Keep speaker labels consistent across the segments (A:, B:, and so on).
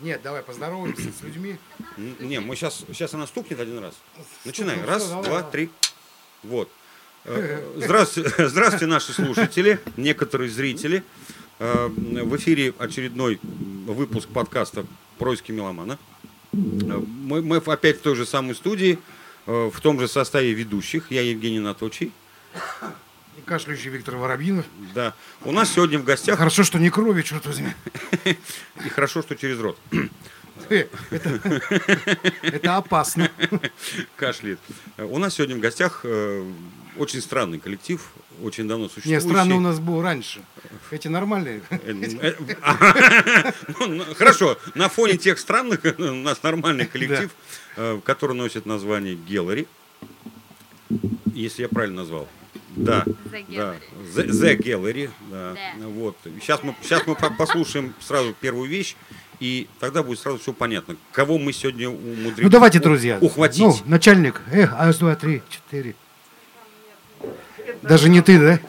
A: Нет, давай поздороваемся с людьми.
B: Не, мы сейчас, сейчас она стукнет один раз. Начинай. Раз,
A: всё, давай,
B: два,
A: давай.
B: три. Вот. Э, Здравствуйте, здравствуйте, наши слушатели, некоторые зрители. Э, В эфире очередной выпуск подкаста «Происки меломана». Э, Мы, мы опять в той же самой студии, в том же составе ведущих. Я Евгений Наточий.
A: Кашляющий Виктор Воробьинов.
B: Да. У нас сегодня в гостях,
A: Хорошо, что не крови, черт возьми.
B: и хорошо, что через рот
A: Это, опасно.
B: кашляет. У нас сегодня в гостях э, очень странный коллектив, очень давно существующий.
A: Не, странно у нас был раньше. Эти нормальные.
B: Э, э, Хорошо, на фоне тех странных у нас нормальный коллектив, который носит название Геллери. Если я правильно назвал. Да.
C: The
B: да.
C: Gallery.
B: The, The Gallery, да.
C: Да.
B: Вот. Сейчас мы, сейчас мы по- послушаем сразу первую вещь, и тогда будет сразу все понятно, кого мы сегодня умудрились
A: Ну давайте, друзья.
B: ухватить.
A: Ну, начальник. Эх, раз, два, три, четыре. Даже не ты, да?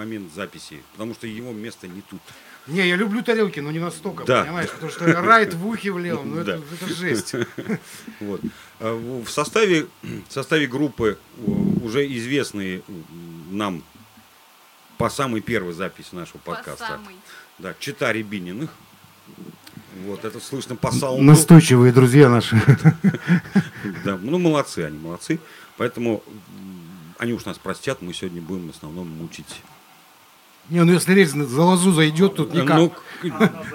B: Момент записи, потому что его место не тут.
A: Не, я люблю тарелки, но не настолько,
B: Да.
A: понимаешь? Потому что райт в ухе в левом, ну это,
B: Да.
A: это жесть.
B: Вот. А В составе, в составе группы уже известные нам по самой первой записи нашего
C: По
B: подкаста.
C: самой.
B: Да, Чита Рябининых. Вот, это слышно по саунду.
D: Настойчивые друзья наши.
B: Да, ну, молодцы они, молодцы. Поэтому они уж нас простят, мы сегодня будем в основном мучить.
D: Не, ну если речь за лозу зайдет, тут никак.
B: Ну,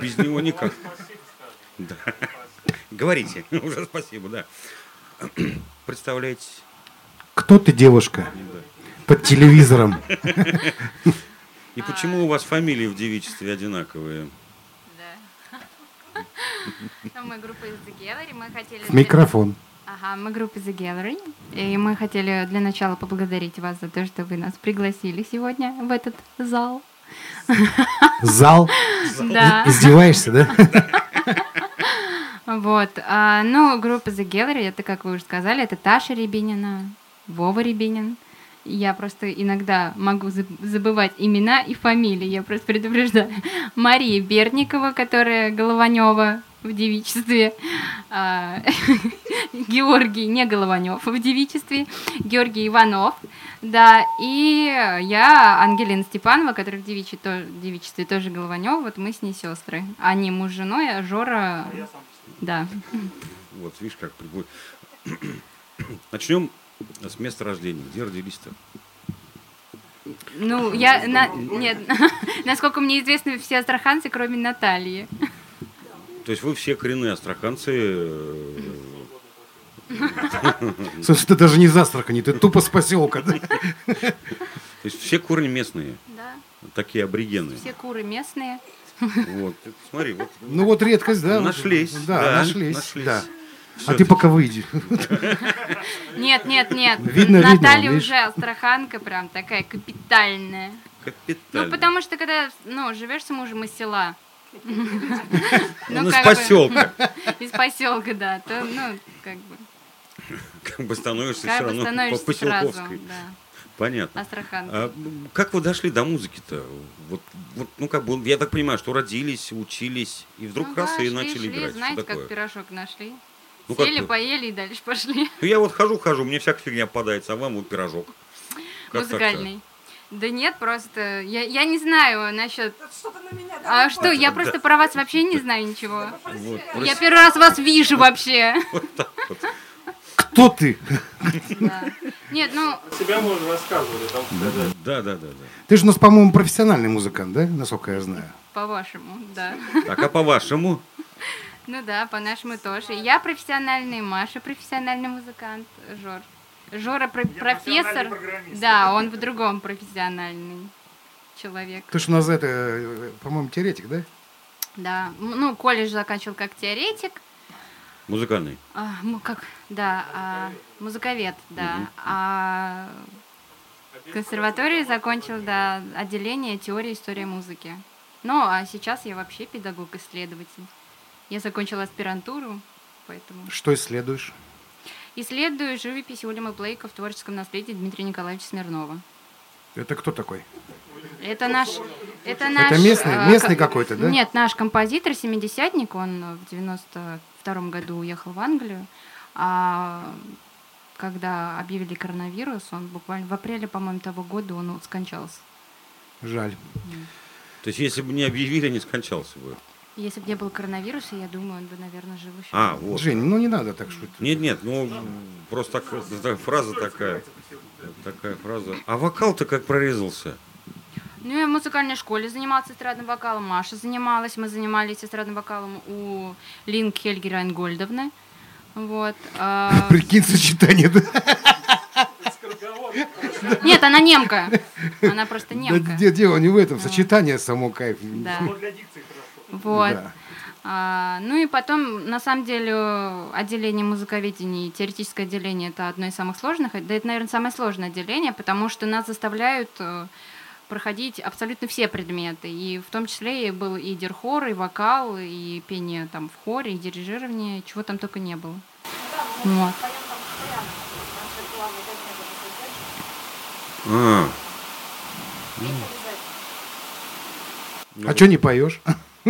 B: без него никак. Да. Говорите, уже спасибо, да. Представляете?
D: Кто ты, девушка? Под телевизором.
B: И почему у вас фамилии в девичестве одинаковые?
A: Да. Мы группа из Gallery, мы хотели...
D: Микрофон.
A: Ага, мы группа The Gallery, и мы хотели для начала поблагодарить вас за то, что вы нас пригласили сегодня в этот зал.
D: Зал.
A: Да.
D: Издеваешься, да?
A: Вот. а, ну, группа The Gallery, это, как вы уже сказали, это Таша Рябинина, Вова Рябинин. Я просто иногда могу заб- забывать имена и фамилии, я просто предупреждаю. Мария Берникова, которая Голованева в девичестве. а, Георгий, не Голованев в девичестве. Георгий Иванов. Да, и я, Ангелина Степанова, которая в девичестве, то- девичестве тоже Голованев. Вот мы с ней сестры. Они муж с женой, а Жора... Да.
B: Вот, видишь, как прибудет. Начнем с места рождения. Где родились-то?
A: Ну, я... на- Нет, насколько мне известно, все астраханцы, кроме Натальи.
B: То есть вы все коренные астраханцы. э,
D: Слушай, ты даже не из Астрахани, ты тупо с поселка. да?
B: То есть все корни местные,
A: Да.
B: такие аборигены.
A: Все куры местные.
B: Вот, смотри, вот
D: Ну вот редкость, да?
B: нашлись.
D: Да, нашлись.
B: нашлись.
D: да. А ты пока выйди.
A: Нет, нет, нет.
D: Видно,
A: Наталья уже астраханка прям такая капитальная.
B: Капитально.
A: Ну, потому что когда, ну, живешь с мужем из села,
B: Он из
A: как бы,
B: поселка.
A: из поселка, да, то, ну, как бы,
B: Как бы становишься все равно по поселковской.
A: да,
B: Понятно.
A: астраханка.
B: А как вы дошли до музыки-то? Вот, вот, ну, как бы, я так понимаю, что родились, учились, и вдруг
A: Ну
B: раз
A: да,
B: и
A: шли,
B: начали
A: шли,
B: играть.
A: Знаете,
B: что
A: как пирожок нашли?
B: Ну,
A: Сели, поели и дальше пошли.
B: Ну, я вот хожу-хожу, мне всякая фигня попадается, а вам вот пирожок. Как?
A: Музыкальный. Да нет, просто я, я не знаю насчет. А что, я просто про вас вообще не знаю ничего.
B: Вот,
A: Я
B: прос-
A: первый раз вас вижу вообще.
B: вот так вот.
D: Кто ты?
A: Да. Нет, ну,
E: Себя мы уже рассказывали, там.
B: Да, да, да, да.
D: Ты же у нас, по-моему, профессиональный музыкант, да? Насколько я знаю.
A: по-вашему, да.
B: Так, а по-вашему?
A: Ну да, по-нашему тоже. Я профессиональный, Маша профессиональный музыкант, Жор. Жора про- профессор. Да, он в другом профессиональный человек.
D: Ты же у нас, это, по-моему, теоретик, да?
A: Да, ну, колледж заканчивал как теоретик,
B: Музыкальный.
A: А, ну, как, да, а, музыковед, да. А консерваторию закончил, да, отделение теории истории музыки. Ну, а сейчас я вообще педагог-исследователь. Я закончила аспирантуру, поэтому
D: Что исследуешь?
A: исследую живопись Уильяма Блейка в творческом наследии Дмитрия Николаевича Смирнова.
D: Это кто такой?
A: Это наш... Это, наш,
D: местный-
A: а,
D: местный
A: ко-
D: какой-то, да?
A: Нет, наш композитор, семидесятник, он в 92 году уехал в Англию, а когда объявили коронавирус, он буквально в апреле, по-моему, того года он скончался.
D: Жаль.
B: То есть, если бы не объявили, не скончался бы.
A: Если бы не было коронавируса, я думаю, он бы, наверное, жил еще.
B: А, вот.
D: Жень, ну не надо так шутить.
B: Нет, нет, ну просто так, так- фраза такая. Такая фраза. А вокал-то как прорезался?
A: Ну, я в музыкальной школе занималась эстрадным вокалом, Маша занималась, мы занимались эстрадным вокалом у Линк Хельги Райнгольдовны. Вот. а,
D: Прикинь, сочетание, да?
A: Нет, она немка. Она просто
D: Да
A: немка.
D: де- дело не в этом, сочетание само кайф.
A: Да. Вот.
D: Да.
A: А, ну и потом, на самом деле, отделение музыковедения и теоретическое отделение это одно из самых сложных. Да, это, наверное, самое сложное отделение, потому что нас заставляют э, проходить абсолютно все предметы. И в том числе и был и дирхор, и вокал, и пение там в хоре, и дирижирование, чего там только не было. Вот.
B: А,
D: А что не поешь?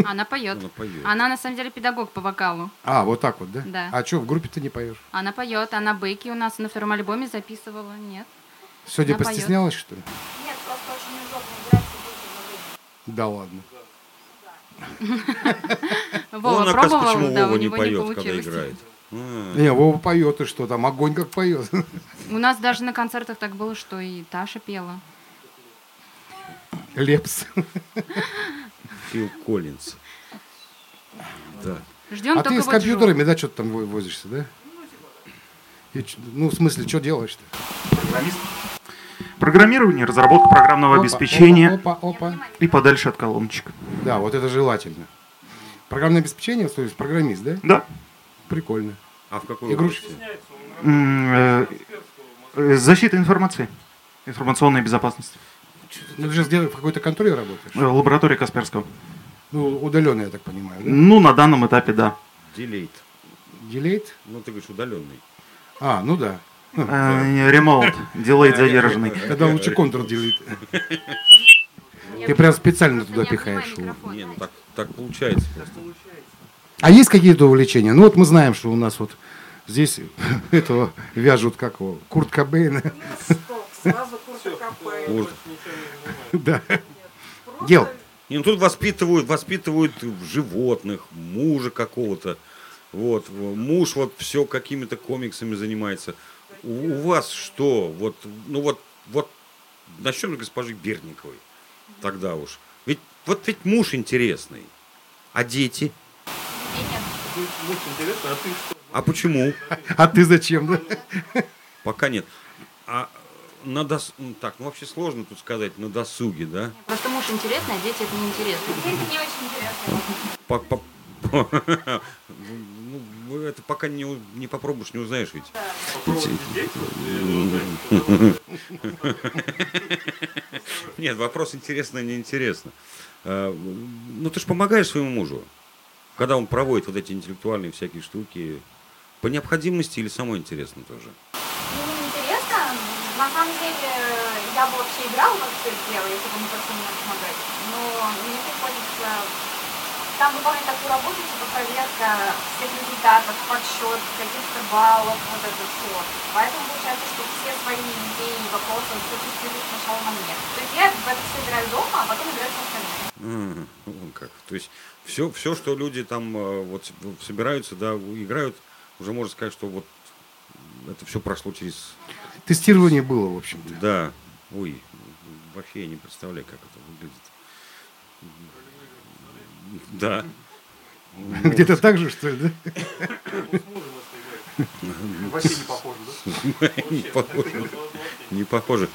A: Она поет.
B: она поет.
A: Она на самом деле педагог по вокалу.
D: А, вот так вот, да?
A: Да.
D: А что, в группе ты не поешь?
A: Она поет, она бэки у нас на втором альбоме записывала. Нет.
D: Сегодня
A: Она поет.
D: постеснялась, что ли?
A: Нет, просто очень удобно играть
D: Да ладно.
A: Вова пробовал,
B: почему
A: да,
B: Вова
A: у
B: не
A: него не
B: поет, когда
A: получилось.
B: играет. А,
D: Не, Вова поет, и что там, огонь как поет.
A: У нас даже на концертах так было, что и Таша пела.
D: Лепс.
B: Фил Коллинз. Да.
A: Ждем
D: А ты с компьютерами, да, что-то там во- возишься, да? И ну, в смысле, что делаешь-то?
F: Программист. Программирование, разработка программного
D: Опа,
F: обеспечения
D: Опа, опа, опа.
F: и подальше от колоночек.
D: Да, вот это желательно. Программное обеспечение, то есть программист, да?
F: Да.
D: Прикольно.
B: А в какой
D: Игрушки.
F: э, э, Защита информации. Информационная безопасность.
D: Ну, ты же где- в какой-то конторе работаешь?
F: Лаборатория Касперского.
D: Ну, удаленно, я так понимаю, да?
F: Ну, на данном этапе, да.
B: Делейт.
D: Делейт?
B: Ну, ты говоришь, удаленный.
D: А, ну да.
F: Э, Ремоут. Делейт задержанный.
D: Тогда лучше контур делит. Ты прям специально туда пихаешь его.
B: Не, ну так, так получается просто.
D: А есть какие-то увлечения? Ну вот мы знаем, что у нас вот здесь этого вяжут, как его, Курт Кобейна.
G: Сразу курсы.
B: Может.
D: Да. Дел.
B: Не, ну тут воспитывают, воспитывают животных, мужа какого-то. Вот, муж вот все какими-то комиксами занимается. У, у вас что? Вот, ну вот, вот начнем с госпожи Берниковой. Тогда уж. Ведь вот ведь муж интересный. А дети?
E: Муж а ты что?
B: А почему?
D: А ты зачем, да?
B: Пока нет. А на дос... ну, Так, ну вообще сложно тут сказать, на досуге, да?
A: Просто муж интересный, а дети это неинтересно.
G: Это не очень интересно.
B: По- по- Ну, это пока не, не попробуешь, не узнаешь ведь. Нет, вопрос интересно, неинтересно. А, Ну, ты же помогаешь своему мужу, когда он проводит вот эти интеллектуальные всякие штуки, по необходимости или самое интересно тоже?
G: Ну. На самом деле, я бы вообще играла во все это дело, если бы не просто мне помогать. Но мне приходится там выполнять такую работу, типа проверка всех результатов, подсчет каких-то баллов, вот это все. Поэтому получается, что все свои идеи, вопросы, все тестируют сначала на мне. То есть я в это все играю дома, а потом играю с остальными.
B: М, вон как. То есть все, все, что люди там э, вот собираются, да, играют, уже можно сказать, что вот это все прошло через...
D: Тестирование было, в общем-то.
B: Да, ой, вообще я не представляю, как это выглядит. Да.
D: Где-то так же, что ли, да?
F: Вообще не похоже, да?
B: Не похоже. Не похоже.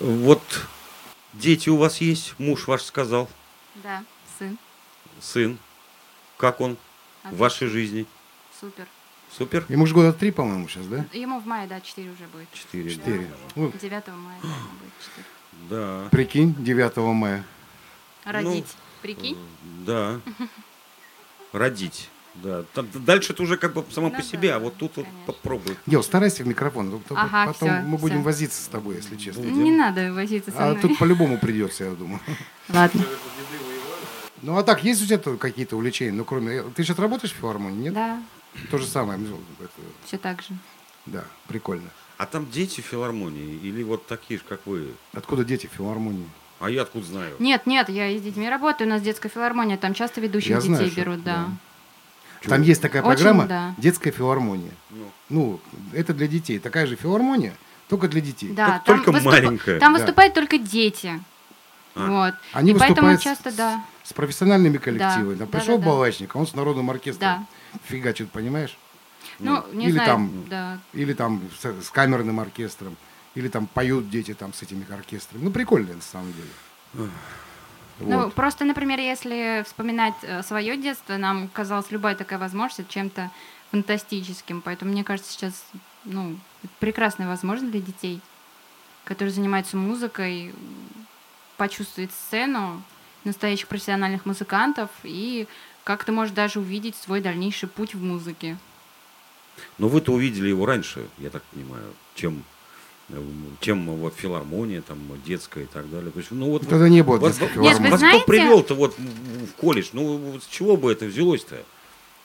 B: Вот дети у вас есть, муж ваш сказал,
A: Да, сын.
B: сын. Как он в вашей жизни?
A: Супер.
B: Супер?
D: Ему же года три, по-моему, сейчас, да?
A: Ему в мае, да, 4 уже будет.
B: Четыре.
D: Четыре. Ну,
A: 9 мая да, будет 4.
B: Да.
D: прикинь, 9 мая.
A: Родить. Прикинь?
B: Да. Родить. Да. Там дальше это уже как бы само
A: Ну
B: по себе,
A: да,
B: а вот тут вот
A: конечно.
B: попробуй.
D: Дел, старайся в микрофон, а
A: Ага,
D: потом
A: всё,
D: мы будем
A: всё.
D: возиться с тобой, если честно.
A: Не надо возиться со
D: А
A: мной.
D: тут по-любому придется, я думаю.
A: Ладно.
D: Ну а так, есть у тебя какие-то увлечения? Ну, кроме... Ты сейчас работаешь в филармонии, нет?
A: Да,
D: То же самое. ну,
A: все так же.
D: Да, прикольно.
B: А там дети в филармонии или вот такие же, как вы?
D: Откуда дети в филармонии?
B: А я откуда знаю?
A: Нет, нет, я и с детьми работаю, у нас детская филармония, там часто ведущих
D: Я
A: детей
D: знаю, что-
A: берут, да.
D: Там есть такая
A: Очень,
D: программа
A: да.
D: «Детская филармония».
B: Ну.
D: Ну, это для детей. Такая же филармония, только для детей.
A: Да,
B: Только- только
A: выступ-
B: маленькая.
A: Там
D: Да.
A: выступают только дети.
B: А.
A: Вот.
D: Они
A: и поэтому
D: выступают
A: часто,
D: с,
A: да.
D: с профессиональными коллективами.
A: Да,
D: Там
A: да,
D: пришел
A: да, да.
D: балачник, а он с народным оркестром
A: Да.
D: Фигачит, понимаешь?
A: Ну, не
D: или
A: знаю,
D: там-
A: да.
D: Или там с, с камерным оркестром, или там поют дети там с этими оркестрами. Ну, прикольно на самом деле.
A: Ну,
D: Вот.
A: просто, например, если вспоминать свое детство, нам казалась любая такая возможность чем-то фантастическим. Поэтому, мне кажется, сейчас ну, прекрасная возможность для детей, которые занимаются музыкой, почувствовать сцену настоящих профессиональных музыкантов и как-то, может, даже увидеть свой дальнейший путь в музыке.
B: Но вы-то увидели его раньше, я так понимаю, чем э, чем вот филармония, там, детская и так далее. То есть, ну, вот,
D: Тогда не было
B: вас,
D: детской
B: вас-
A: Нет,
B: вас
A: знаете-
B: кто привел-то вот в в колледж? Ну, вот с чего бы это взялось-то?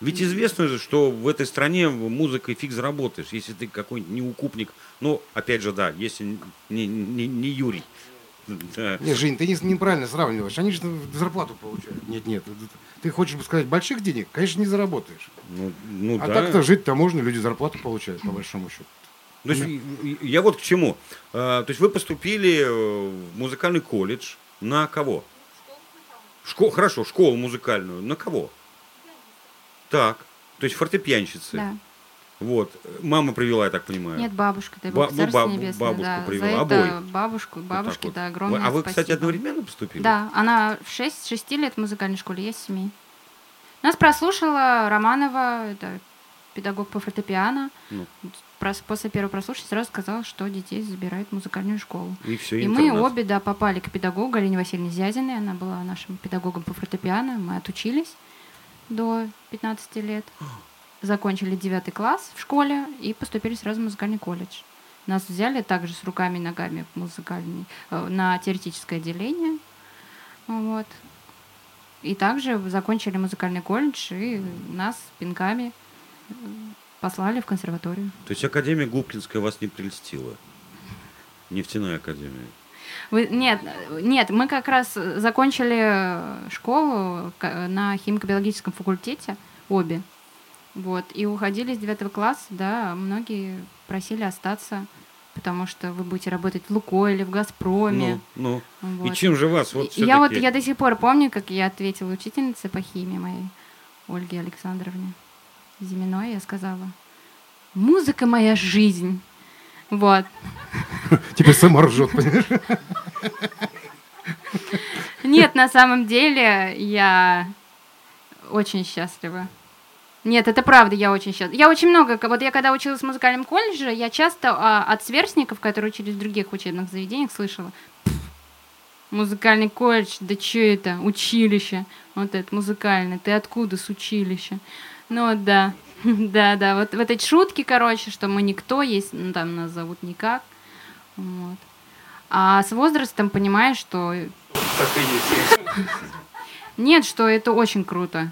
B: Ведь известно же, что в этой стране музыкой фиг заработаешь, если ты какой-нибудь неукупник. Ну, опять же, да, если не, не, не Юрий. Да.
D: Не, Жень, ты не- неправильно сравниваешь. Они же зарплату получают. Нет, нет. Ты хочешь сказать, больших денег, конечно, не заработаешь.
B: Ну, ну
D: а
B: да.
D: так-то жить-то можно, люди зарплату получают, по большому счету.
B: То есть, я вот к чему. А, То есть вы поступили э, в музыкальный колледж на кого? Школ, хорошо, школу музыкальную. На кого? Так. То есть фортепианщицы.
A: Да.
B: Вот. Мама привела, я так понимаю.
A: Нет, бабушка, дай
B: Ба-
A: бог,
B: ну,
A: царство
B: бабу-
A: небесное,
B: бабушку
A: да.
B: привела,
A: За это
B: обоих.
A: бабушку,
B: Вот
A: бабушке,
B: вот.
A: да, огромное
B: А вы, кстати,
A: спасибо.
B: одновременно поступили?
A: Да, она в 6, 6 лет в музыкальной школе, я с 7. Нас прослушала Романова, это педагог по фортепиано.
B: Ну.
A: После первого прослушивания сразу сказала, что детей забирает в музыкальную школу.
B: И все,
A: И мы обе, да, попали к педагогу Галине Васильевне Зязиной. Она была нашим педагогом по фортепиано. Мы отучились до 15 лет. Закончили 9 класс в школе и поступили сразу в музыкальный колледж. Нас взяли также с руками и ногами музыкальный, э, на теоретическое отделение. Вот. И также закончили музыкальный колледж, и нас пинками э, послали в консерваторию.
B: То есть Академия Губкинская вас не прельстила? Нефтяная академия.
A: Вы, нет, э, нет, мы как раз закончили э, школу к- на химико-биологическом факультете, обе. Вот, и уходили с девятого класса, да, многие просили остаться, потому что вы будете работать в Лукойле, в Газпроме.
B: Ну, ну.
A: вот.
B: И чем же вас вот
A: я вот, я до сих пор помню, как я ответила учительнице по химии моей, Ольге Александровне Зиминой, я сказала, музыка моя жизнь. Вот.
D: Теперь сама ржет, понимаешь?
A: Нет, на самом деле я очень счастлива. Нет, это правда, я очень счастлива. Я очень много, вот я когда училась в музыкальном колледже, я часто а, от сверстников, которые учились в других учебных заведениях, слышала, «Пф, музыкальный колледж, да что это, училище, вот это музыкальное, ты откуда с училища? Ну да, да, да, вот, вот эти шутки, короче, что мы никто, есть, ну, там нас зовут никак, вот. А с возрастом понимаешь, что
E: Так и есть.
A: нет, что это очень круто,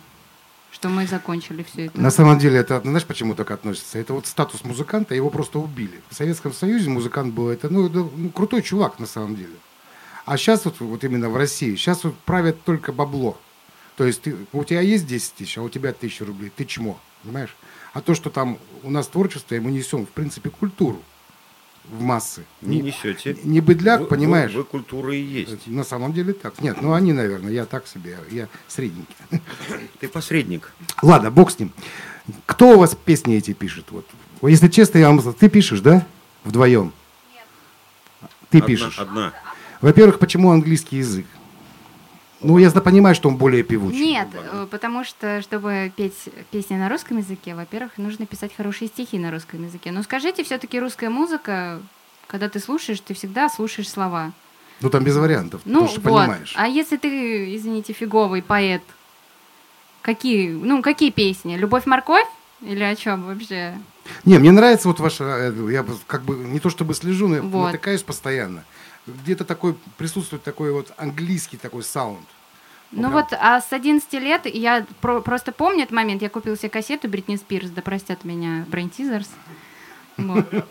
A: что мы закончили все это.
D: На самом деле, это, знаешь, почему так относится? Это вот статус музыканта, его просто убили. В Советском Союзе музыкант был, это, ну, это, ну, крутой чувак, на самом деле. А сейчас вот, вот именно в России, сейчас вот правят только бабло. То есть ты, у тебя есть 10 тысяч, а у тебя тысяча рублей, ты чмо, понимаешь? А то, что там у нас творчество, и мы несем, в принципе, культуру в массы.
B: Не несете.
D: Не быдляк,
B: Вы-
D: понимаешь?
B: Вы, вы культура и есть.
D: На самом деле так. Нет, ну они, наверное, я так себе, я средненький.
B: Ты посредник.
D: Ладно, бог с ним. Кто у вас песни эти пишет? Вот. Если честно, я вам ты пишешь, да? Вдвоем? Ты
B: Одна-
D: пишешь.
B: Одна.
D: Во-первых, почему английский язык? Ну, я понимаю, что он более певучий.
A: Нет, э, потому что, чтобы петь песни на русском языке, во-первых, нужно писать хорошие стихи на русском языке. Но скажите, все-таки русская музыка, когда ты слушаешь, ты всегда слушаешь слова.
D: Ну, там без вариантов,
A: Ну
D: потому что
A: вот.
D: понимаешь.
A: А если ты, извините, фиговый поэт, какие, ну какие песни? Любовь, морковь или о чем вообще?
D: Не, мне нравится вот ваша, э, я как бы не то чтобы слежу, но я
A: Вот.
D: натыкаюсь постоянно. Где-то такой, присутствует такой вот английский такой саунд.
A: Ну
D: прям-
A: вот, а с 11 лет я про- просто помню этот момент, я купила себе кассету Бритни Спирс, да простят меня, Teasers. Вот.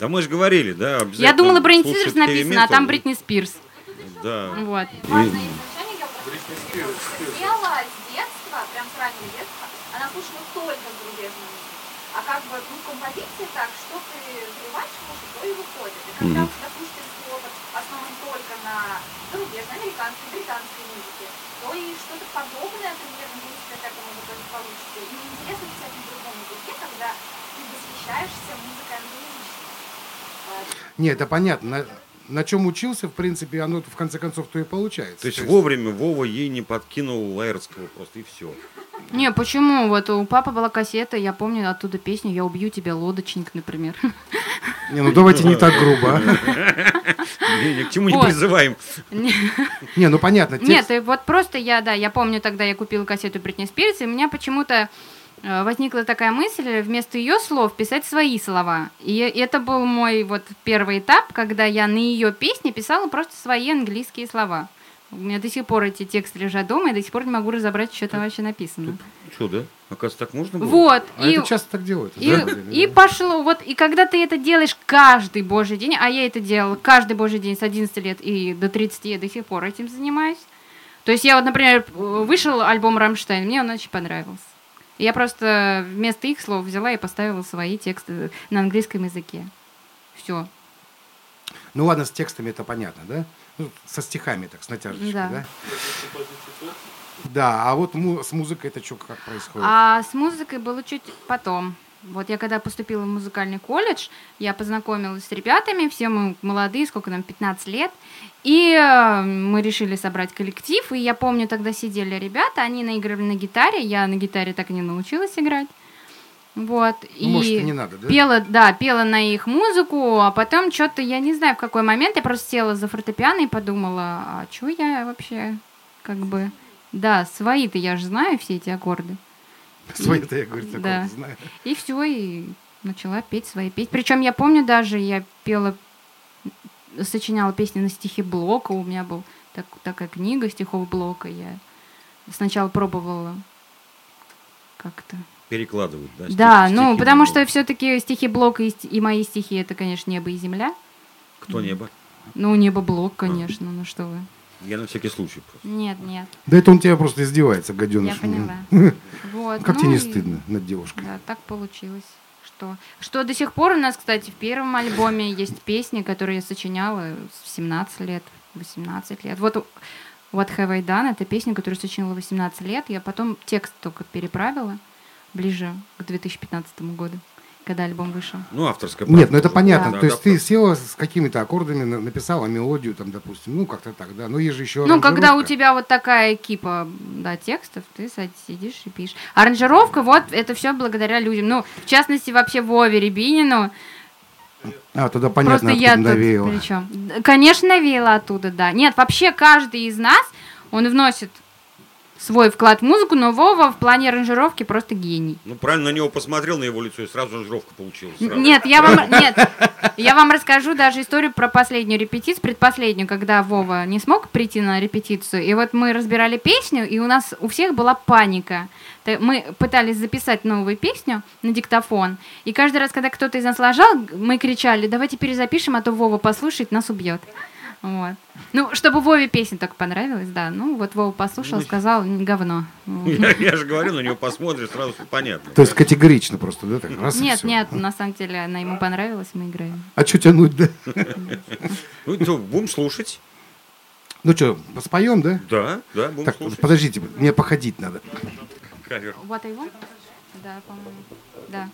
B: Да мы же говорили, да,
A: Я думала,
B: слушать
A: Teasers написано, а там. Бритни Спирс.
B: Да.
A: Вот.
G: Важное замечание, я просто Ела с детства, прям с раннего детства, она слушала только зарубежную музыку. А как бы, ну, в композиции так, что ты слушать, то и выходит. И когда у тебя только на зарубежной, американской, британской музыке, то и что-то подобное примерно близкое к этому в итоге получится. И неинтересно писать на другом языке, когда ты восхищаешься музыкой английской.
D: Не, это понятно. На, чем учился, в принципе, оно в конце концов то и получается.
B: То есть вовремя Вова ей не подкинул Лаерского просто, и все.
A: Не, почему? Вот у папы была кассета, я помню оттуда песню «Я убью тебя, лодочник», например.
D: Не, ну давайте не так грубо. а.
B: Ни к чему не призываем.
D: Не, ну понятно.
A: Нет, вот просто я, да, я помню тогда я купила кассету Бритни Спирс, и у меня почему-то возникла такая мысль вместо ее слов писать свои слова. И это был мой вот первый этап, когда я на ее песни писала просто свои английские слова. У меня до сих пор эти тексты лежат дома, и до сих пор не могу разобрать, что там вообще написано.
B: Что, да? Оказывается, так можно было?
A: Вот,
D: А
A: и,
D: это часто так делают.
A: и, и пошло, вот, и когда ты это делаешь каждый божий день, а я это делала каждый божий день с 11 лет и до 30 я до сих пор этим занимаюсь. То есть я вот, например, вышел альбом «Рамштайн», мне он очень понравился. Я просто вместо их слов взяла и поставила свои тексты на английском языке. Все.
D: Ну ладно, с текстами это понятно, да? Ну, со стихами так, с натяжечкой,
A: Да.
D: да? Да, а вот му- с музыкой это что, как происходит?
A: А с музыкой было чуть потом. Вот я когда поступила в музыкальный колледж, я познакомилась с ребятами, все мы молодые, сколько нам, 15 лет, и э, мы решили собрать коллектив, и я помню, тогда сидели ребята, они наигрывали на гитаре, я на гитаре так и не научилась играть. Вот,
D: Ну, может, и не надо, да?
A: пела, да, пела на их музыку, а потом что-то, я не знаю, в какой момент, я просто села за фортепиано и подумала, а что я вообще, как бы, да, свои-то я же знаю все эти аккорды.
D: Свои-то я, говорю, такое
A: Да.
D: знаю.
A: И все, и начала петь свои песни. Причем я помню даже, я пела, сочиняла песни на стихи Блока. У меня был так, такая книга стихов Блока. Я сначала пробовала как-то.
B: Перекладывают, да?
A: да,
B: стихи-
A: ну,
B: стихи
A: потому
B: на
A: что все-таки стихи Блока и, и мои стихи это, конечно, небо и земля.
B: Кто небо?
A: Ну, небо Блок, конечно, ну что вы.
B: Я на всякий случай просто.
A: Нет, нет,
D: Да это он тебя просто издевается, гаденыш.
A: я поняла. Вот,
D: Как
A: ну
D: тебе не
A: и-
D: стыдно над девушкой?
A: Да, так получилось. Что, что до сих пор у нас, кстати, в первом альбоме есть песни, которые я сочиняла в 17 лет, 18 лет. Вот What Have I Done, это песня, которую сочинила в 18 лет. Я потом текст только переправила ближе к 2015 году, когда альбом вышел.
B: Ну, авторская
D: Нет, ну это понятно.
B: Да,
D: То есть
B: да,
D: ты села с какими-то аккордами, на- написала мелодию, там, допустим, ну как-то так, да. Но есть же еще
A: Ну, когда у тебя вот такая кипа да, текстов, ты садись, сидишь и пишешь. Аранжировка, вот, это все благодаря людям. Ну, в частности, вообще Вове Рябинину.
D: А, тогда понятно,
A: Просто я
D: откуда
A: тут
D: навеяло.
A: при чём. Д- Конечно, навеяла оттуда, да. Нет, вообще каждый из нас, он вносит свой вклад в музыку, но Вова в плане аранжировки просто гений.
B: Ну, правильно на него посмотрел, на его лицо, и сразу аранжировка получилась. сразу.
A: Нет, я вам, нет, я вам расскажу даже историю про последнюю репетицию, предпоследнюю, когда Вова не смог прийти на репетицию. И вот мы разбирали песню, и у нас у всех была паника. Мы пытались записать новую песню на диктофон, и каждый раз, когда кто-то из нас ложал, мы кричали, давайте перезапишем, а то Вова послушает, нас убьет. Вот. Ну, чтобы Вове песня так понравилась, да. Ну, вот Вова послушал, сказал, «Н- говно.
B: Я, я же говорю, на него посмотришь, сразу всё понятно.
D: То есть категорично просто, да? Так, раз и
A: Нет, нет, на самом деле она ему понравилась, мы играем.
D: А что тянуть, да?
B: Ну, то, будем слушать.
D: Ну что, споем, да?
B: Да, да, будем
D: Так,
B: слушать.
D: подождите, мне походить надо.
B: Кавер.
A: What I want? Да, по-моему. Да.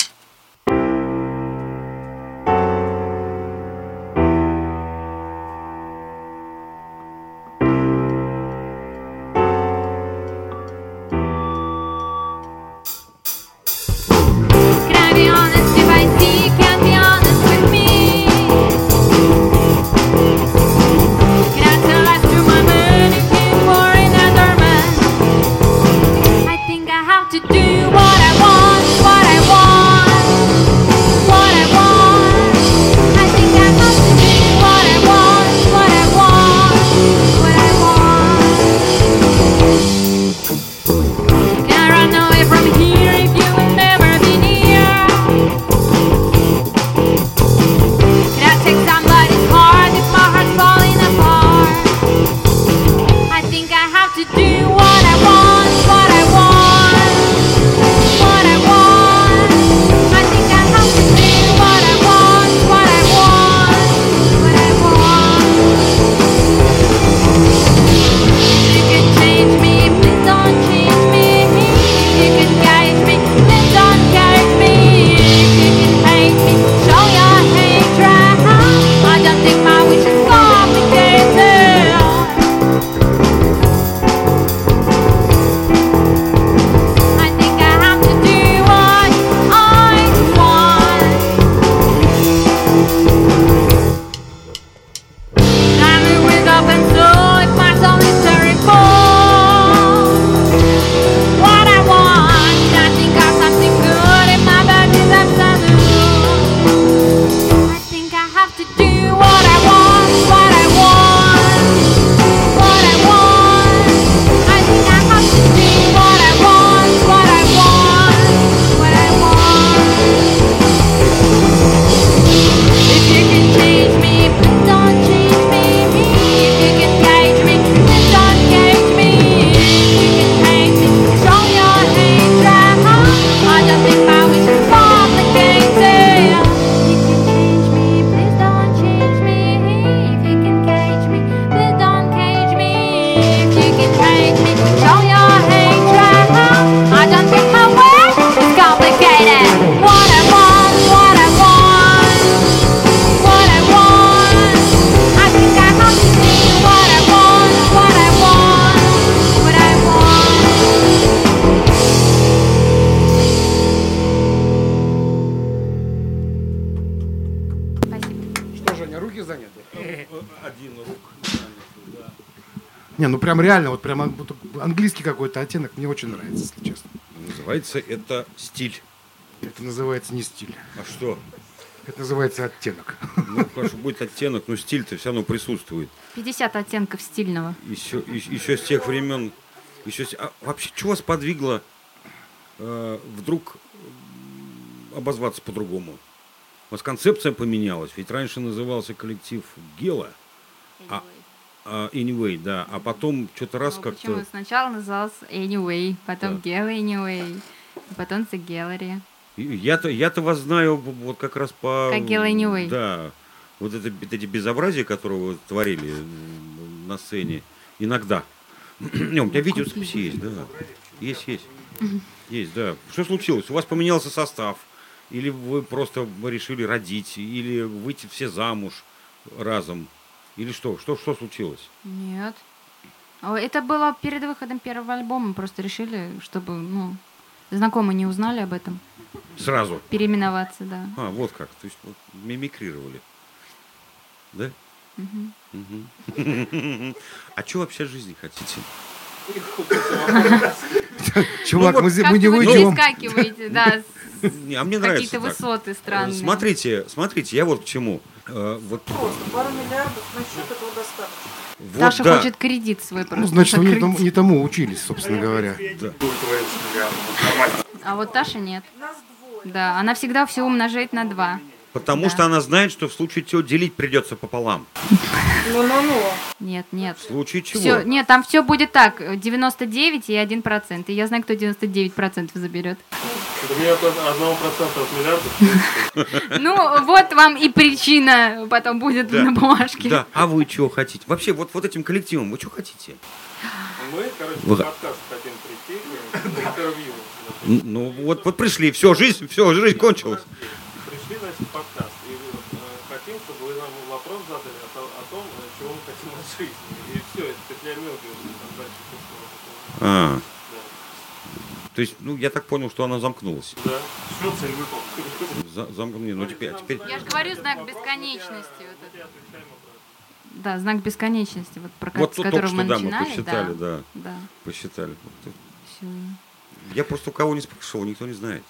D: Прям реально, вот прям английский какой-то оттенок мне очень нравится, если честно.
B: Называется это стиль.
D: Это называется не стиль.
B: А что?
D: Это называется оттенок.
B: Ну, конечно, будет оттенок, но стиль-то все равно присутствует.
A: 50 оттенков стильного.
B: Еще, еще, еще с тех времен. Еще с- а вообще, что вас подвигло э, вдруг обозваться по-другому? У вас концепция поменялась, ведь раньше назывался коллектив Гела, а, Anyway, да, а потом что-то раз
A: Ну,
B: как-то...
A: Почему? Сначала назывался Anyway, потом
B: Да.
A: Gala Anyway, и потом The Gallery.
B: Я-то, я-то вас знаю вот как раз по...
A: Как Gala Anyway.
B: Да, вот это, эти безобразия, которые вы творили на сцене, иногда. Не, у меня видеозаписи есть, да. Есть, есть. Есть, да. Что случилось? У вас поменялся состав? Или вы просто решили родить? Или выйти все замуж разом? Или что? Что, что случилось?
A: Нет. О, Это было перед выходом первого альбома. Просто решили, чтобы, ну, знакомые не узнали об этом.
B: Сразу.
A: Переименоваться, да.
B: А, вот как. То есть вот, мимикрировали. Да? А что вообще от жизни хотите?
D: Чувак,
B: вот
D: мы, не
A: вы
D: уйдем.
A: перескакиваете, да,
B: А мне нравится
A: какие-то высоты странные.
B: Смотрите, смотрите, я вот к чему. Э, Вот,
H: Просто пару миллиардов на счет этого достаточно.
B: вот
A: Даша
B: да.
A: хочет кредит свой просто
D: Ну, значит, вы не
A: закрыть.
D: тому, не тому учились, собственно говоря.
A: А вот Таша нет.
H: Нас двое.
A: Да, она всегда все умножает на два.
B: Потому
A: Да.
B: что она знает, что в случае чего делить придется пополам.
H: Ну-ну-ну.
A: Нет, нет.
B: В случае чего?
A: Все, нет, там все будет так, 99 и 1%. И я знаю, кто 99% заберет.
E: У меня одного процента от миллиарда.
A: Ну, вот вам и причина потом будет на бумажке.
B: Да, а вы чего хотите? Вообще, вот, вот этим коллективом вы что хотите?
E: Мы, короче, подкаст хотим прийти на интервью.
B: Ну, вот, вот пришли, все, жизнь, все, жизнь кончилась.
E: В подкаст. И э, хотим, чтобы вы нам вопрос задали о, то- о том, э, чего мы хотим от жизни. И все, это петля Мёбиуса. Там дальше
B: А, то есть, ну, я так понял, что она замкнулась.
E: Да. Все, цель выполнена.
B: За, не, ну, теперь, теперь...
A: Я же говорю знак бесконечности. Вот этот. Да, знак бесконечности, вот про
B: Вот
A: с
B: тут только что,
A: мы
B: да, мы
A: начинали.
B: посчитали, да,
A: да.
B: посчитали. Вот,
A: всё.
B: Я просто у кого не спрашивал, никто не знает.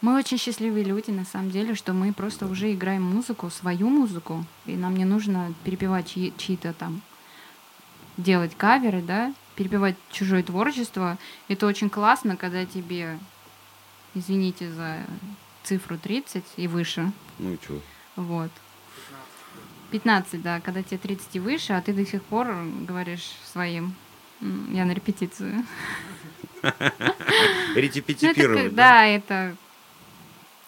A: Мы очень счастливые люди, на самом деле, что мы просто уже играем музыку, свою музыку, и нам не нужно перепевать чьи- чьи-то там, делать каверы, да, перепевать чужое творчество. Это очень классно, когда тебе, извините за цифру 30 и выше,
B: Ну и что?
A: вот. 15, да, когда тебе 30 и выше, а ты до сих пор говоришь своим, «М, я на репетицию. Ну,
B: Ретипетипировать,
A: к-
B: да?
A: да, это,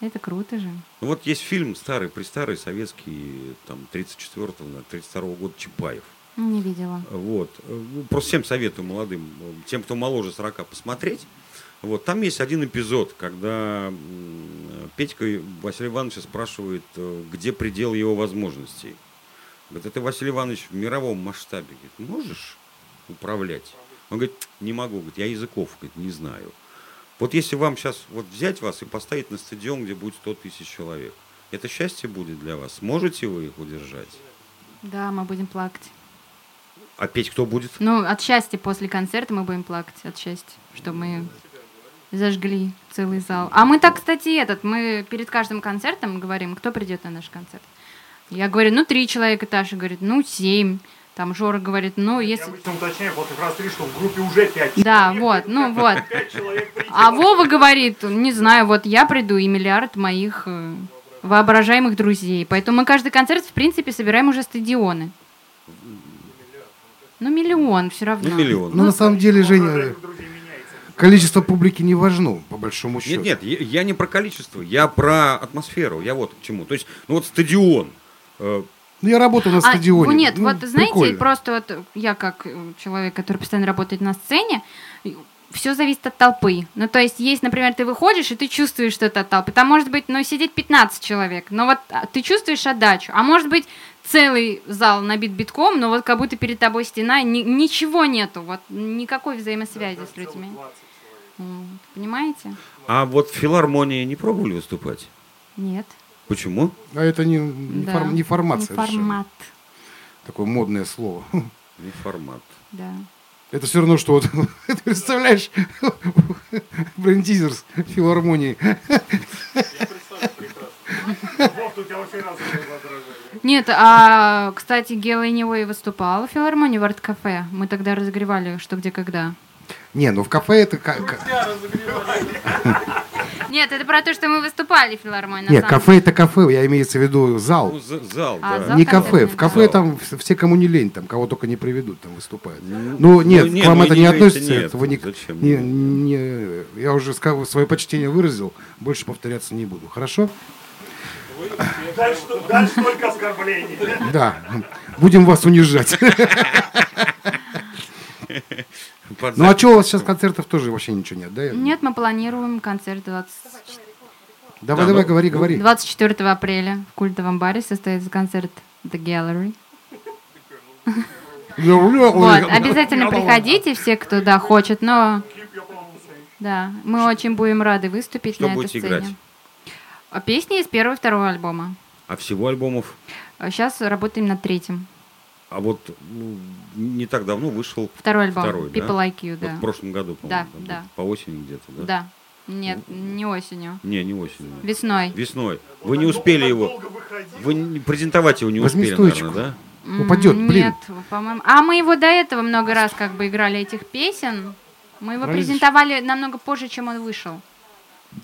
A: это круто же.
B: Ну, Вот есть фильм старый, престарый, советский, там, 34-го, на 32-го года Чапаев.
A: Не видела.
B: Вот. Ну, Просто всем советую молодым, тем, кто моложе 40, посмотреть. Вот. Там есть один эпизод, когда Петька Василия Ивановича спрашивает, э, где предел его возможностей. Говорит, это Василий Иванович в мировом масштабе. Говорит, можешь управлять? Он говорит, не могу, говорит, я языков говорит, не знаю. Вот если вам сейчас вот взять вас и поставить на стадион, где будет 100 тысяч человек, это счастье будет для вас? Сможете вы их удержать?
A: Да, мы будем плакать.
B: А петь кто будет?
A: Ну, от счастья после концерта мы будем плакать, от счастья, что мы зажгли целый зал. А мы так, кстати, этот, мы перед каждым концертом говорим, кто придет на наш концерт. Я говорю, ну, три человека, Таша говорит, ну, семь. Там Жора говорит, ну,
F: Я
A: если...
F: обычно уточняю после раз три, что в группе уже пять
A: Да, вот, ну, вот.
F: Человек.
A: А Вова говорит, не знаю, вот я приду и миллиард моих э, воображаемых друзей. Поэтому мы каждый концерт, в принципе, собираем уже стадионы. Ну, миллион все равно.
B: Ну, миллион.
D: Ну, на самом деле, Женя,
F: друзей меняется.
D: количество публики не важно, по большому счету.
B: Нет, нет, я, я не про количество, я про атмосферу. Я вот к чему. То есть, ну вот стадион.
D: Ну, я работаю на
A: А,
D: стадионе.
A: ну, нет,
D: Ну,
A: вот знаете,
D: прикольно.
A: просто вот я как э, человек, который постоянно работает на сцене, все зависит от толпы. Ну, то есть, есть, например, ты выходишь, и ты чувствуешь, что это от толпы. Там может быть, ну, сидеть 15 человек, но вот а, ты чувствуешь отдачу. А может быть, целый зал набит битком, но вот как будто перед тобой стена, ни- ничего нету, вот никакой взаимосвязи с людьми. Понимаете?
B: А вот в филармонии не пробовали выступать?
A: Нет.
B: Почему?
D: А это не, не,
A: Да.
D: фор- не формат
A: Не
D: совершенно.
A: формат.
D: Такое модное слово.
B: Не формат.
A: Да.
D: Это все равно, что вот, ты представляешь, брендизерс филармонии.
E: Я представляю прекрасно.
F: Вот у тебя очень разные глаза дрожали.
A: Нет, а, кстати, Гела Anyway выступала в филармонии в арт-кафе. Мы тогда разогревали что, где, когда.
D: Не, ну в кафе это... ка- ка-
E: Я разогреваю.
A: Нет, это про то, что мы выступали в филармонии.
D: Нет, кафе это кафе, я имеется в виду зал.
B: Ну, за- зал,
A: А,
B: да.
A: зал?
D: Не кафе. В кафе
B: зал.
D: там вс- все, кому не лень, там кого только не приведут, там выступают. Ну, нет,
B: не,
D: к вам
B: ну,
D: это
B: не
D: относится.
B: нет,
D: это вы не,
B: зачем?
D: не- не- я уже сказал, свое почтение выразил, больше повторяться не буду. Хорошо?
F: Дальше, дальше только оскорбления.
D: Да. Будем вас унижать.
B: Под
D: Ну а что у вас сейчас концертов тоже вообще ничего нет, да?
A: Нет, мы планируем концерт 20
D: Давай,
B: Да,
D: давай,
B: ну,
D: говори, говори.
A: 24 апреля в культовом баре состоится концерт The Gallery. Вот, обязательно приходите, все, кто да, хочет, но да, мы очень будем рады выступить
B: Что
A: на этой сцене.
B: играть?
A: А Песни из первого и второго альбома.
B: А всего альбомов?
A: Сейчас работаем над третьим.
B: А вот ну, не так давно вышел
A: Второй альбом.
B: Второй, да?
A: People Like You,
B: вот
A: да.
B: в прошлом году,
A: Да,
B: по-моему. там,
A: да.
B: По осени где-то, да?
A: Да. Нет, не осенью.
B: Не, не осенью.
A: Весной.
B: Весной. Вы не успели его. Вы презентовать его не
D: Возьми
B: успели,
D: стоечку.
B: наверное, да?
D: Упадет, блин.
A: Нет, по-моему. А мы его до этого много раз как бы играли этих песен. Мы его
D: Пролезешь?
A: презентовали намного позже, чем он вышел.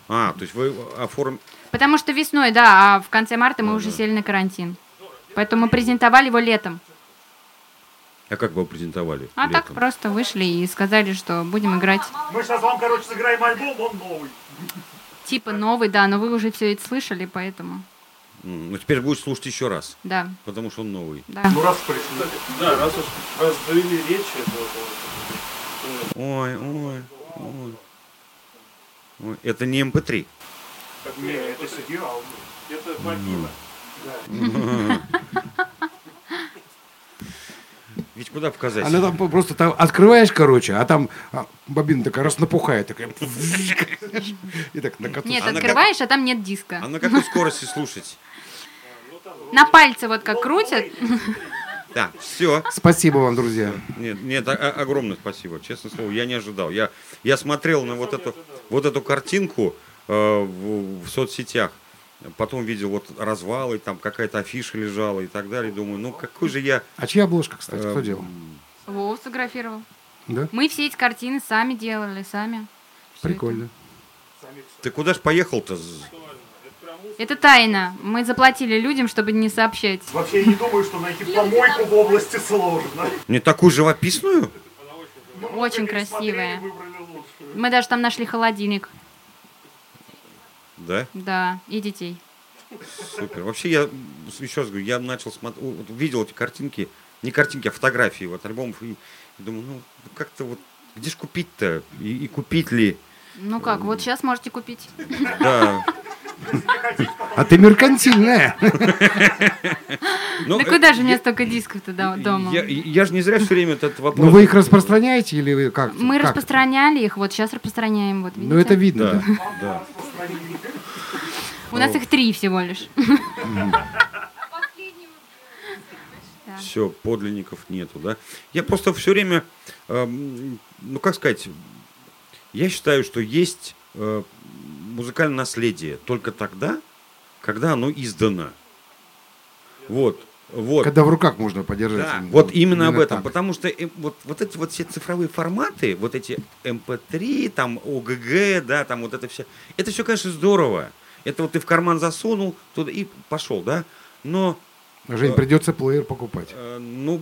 B: А, то есть вы оформ...
A: Потому что весной, да, а в конце марта мы
B: Да,
A: уже
B: да.
A: сели на карантин. Поэтому мы презентовали его летом.
B: А как вы его презентовали?
A: А так
B: летом?
A: просто вышли и сказали, что будем играть
F: Мы сейчас вам, короче, сыграем альбом, он новый.
A: типа новый, да, но вы уже все это слышали, поэтому
B: Ну, теперь будешь слушать еще раз,
A: да,
B: потому что он новый.
A: да.
F: Ну раз пришли.
E: Да, раз уж раз завели речь, это вот, вот,
B: Ой, ой, ой. Ой, это не MP3.
E: как
F: Не,
E: мне
F: это идеал.
E: это бобина.
B: Ведь куда показать?
D: Она там просто там открываешь, короче, а там а, бобина такая раз напухает, такая. И так на.
A: Нет,
B: А
A: открываешь, а там нет диска.
B: А на какой скорости слушать?
A: На пальце вот как крутят.
B: Да, все.
D: Спасибо вам, друзья.
B: Нет, нет, огромное спасибо, честное слово, я не ожидал. Я, я смотрел на вот эту, вот эту картинку э, в, в соцсетях, потом видел вот развалы, там какая-то афиша лежала и так далее. Думаю, ну какой же я...
D: А чья обложка, кстати, кто делал?
A: Вова сфотографировал.
D: Да?
A: Мы все эти картины сами делали, сами.
D: Прикольно.
B: Ты куда ж поехал-то?
A: Это. тайна. Мы заплатили людям, чтобы не сообщать.
F: Вообще я не думаю, что найти помойку в области сложно.
B: Не такую живописную?
F: Ну,
A: Очень красивая. Мы даже там нашли холодильник.
B: Да?
A: Да, и детей.
B: Супер. Вообще я, еще раз говорю, я начал смотреть, видел эти картинки, не картинки, а фотографии вот альбомов, и, и думаю, ну как-то вот, где ж купить-то? И, и купить ли?
A: Ну как, вот сейчас можете купить.
B: Да.
D: А ты меркантильная.
B: Ну,
A: Да
B: э,
A: куда же у меня столько дисков-то до- дома?
B: Я, я же не зря все время этот вопрос...
D: Ну вы их распространяете или вы как?
A: Мы распространяли их, вот сейчас распространяем, вот видите?
D: Ну это видно,
B: да.
A: У нас их три всего лишь.
B: Все, подлинников нету, да? Я просто все время, эм, ну как сказать, я считаю, что есть э, музыкальное наследие только тогда, когда оно издано. Вот, вот.
D: Когда в руках можно подержать.
B: Да,
D: Именно
B: вот именно об этом,
D: так.
B: потому что э, вот, вот эти вот все цифровые форматы, вот эти MP3, там ОГГ, да, там вот это все, это все, конечно, здорово. Это вот ты в карман засунул туда и пошел, да, но
D: Жень, придется плеер покупать.
B: Э, Ну,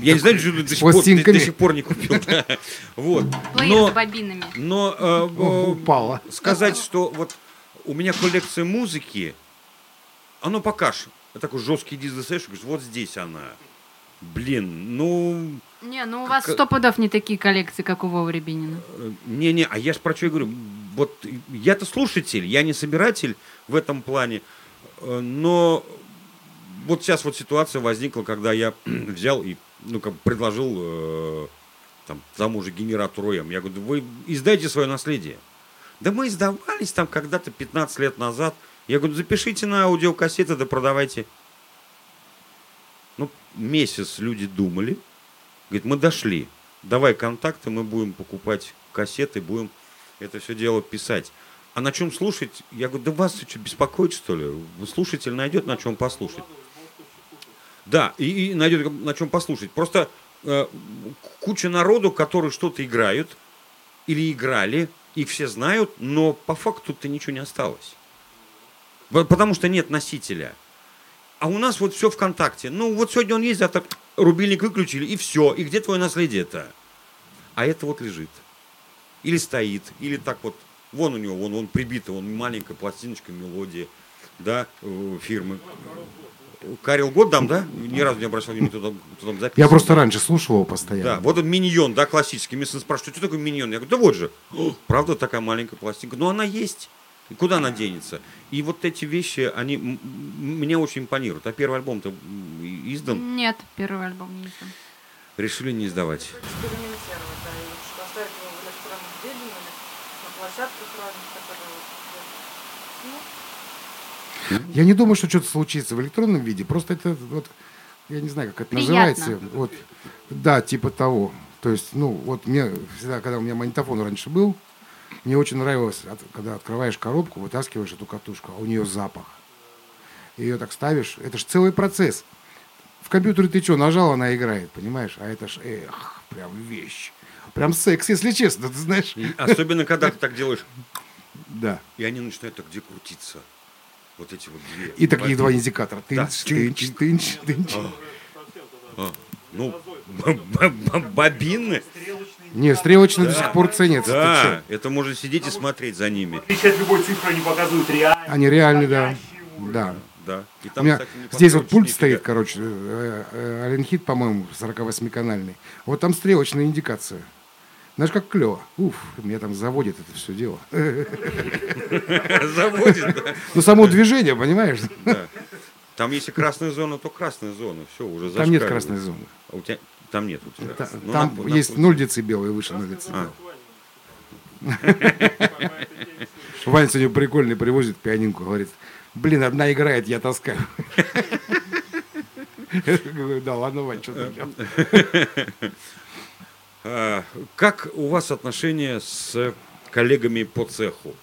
B: я не знаю, что ты до сих, пор, ты до сих пор не купил. да. Вот.
A: Плеер
B: Но,
A: с бобинами.
B: но э,
D: О,
B: э,
D: Упала.
B: сказать, что вот у меня коллекция музыки, оно покаж. Такой жесткий диск достаешь, говоришь, вот здесь она. Блин, ну,
A: Не, ну у вас
B: Как-
A: сто пудов не такие коллекции, как у Вовы Рябинина.
B: э, не-не, а я ж про что и говорю. Вот я-то слушатель, я не собиратель в этом плане, э, но вот сейчас вот ситуация возникла, когда я взял и, ну, как бы предложил э, там, тому же генератору М. Я говорю, «Да вы издайте свое наследие. Да мы издавались там когда-то 15 лет назад. Я говорю, запишите на аудиокассеты, да продавайте. Месяц люди думали. Говорит, мы дошли. Давай контакты, мы будем покупать кассеты, будем это все дело писать. А на чем слушать? Я говорю, да вас что, беспокоит, что ли? Слушатель найдет на чем послушать. Да, и, и найдет на чем послушать. Просто э, куча народу, которые что-то играют или играли, и все знают, но по факту-то ничего не осталось. По- Потому что нет носителя. А у нас вот все ВКонтакте. Ну, вот сегодня он есть, завтра рубильник выключили, и все. И где твое наследие-то? А это вот лежит. Или стоит, или так вот. Вон у него, вон он прибито, вон маленькая пластиночка мелодии, да, э, фирмы. Карел Годдам, да? Ни разу не обращал внимания, кто там, кто там записывал.
D: Я просто раньше слушал его постоянно.
B: Да, вот он миньон, да, классический. Мне сын спрашивает, что такое миньон? Я говорю, да вот же. «О, Правда, такая маленькая пластинка. Но она есть. И куда она денется? И вот эти вещи, они мне очень импонируют. А первый альбом-то издан,
A: Нет, первый альбом не издан.
B: решили не издавать.
H: Экспериментировать, да, и вот что оставить его в электронном виде или на площадках разных, которые вот, ну,
D: Я не думаю, что что-то случится в электронном виде. Просто это вот, я не знаю, как это
A: Приятно.
D: называется. Вот, да, типа того. То есть, ну, вот мне всегда, когда у меня магнитофон раньше был, мне очень нравилось, когда открываешь коробку, вытаскиваешь эту катушку, а у нее запах. Ее так ставишь, это же целый процесс. В компьютере ты что, нажал, она играет, понимаешь? А это ж, эх, прям вещь. Прям секс, если честно, ты знаешь.
B: Особенно, когда ты так делаешь,
D: Да.
B: и они начинают так где крутиться. Вот эти вот две.
D: И такие
B: бобины.
D: два индикатора.
B: Да.
D: Тынч, тынч, тынч, тынч.
B: А, ну, б- б- бобины.
D: Не, стрелочные до
B: Да.
D: сих пор ценятся.
B: Да, это можно сидеть и смотреть за ними.
F: Отличие от любой цифры они показывают реально.
D: Они реальные, да. Да.
B: Да. И
D: У
B: там,
D: меня
B: кстати,
D: здесь вот пульт
B: нифига.
D: стоит, короче, э, э, Аленхит, по-моему, 48-канальный. Вот там стрелочная индикация. Знаешь, как клево. Уф, меня там заводит это все дело.
B: Заводит, да.
D: Ну, само движение, понимаешь?
B: Да. Там если красная зона, то красная зона. Все, уже
D: Там нет красной зоны.
B: А у тебя там нет у тебя.
D: Та-
B: Ну,
D: Там
B: на- на-
D: есть 0 децибел и выше 0 децибел.
B: А.
D: Ваня сегодня прикольный привозит пианинку, говорит, блин, одна играет, я таскаю. Я говорю, да ладно, Вань, что ты там?
B: А, Как у вас отношения с коллегами по цеху?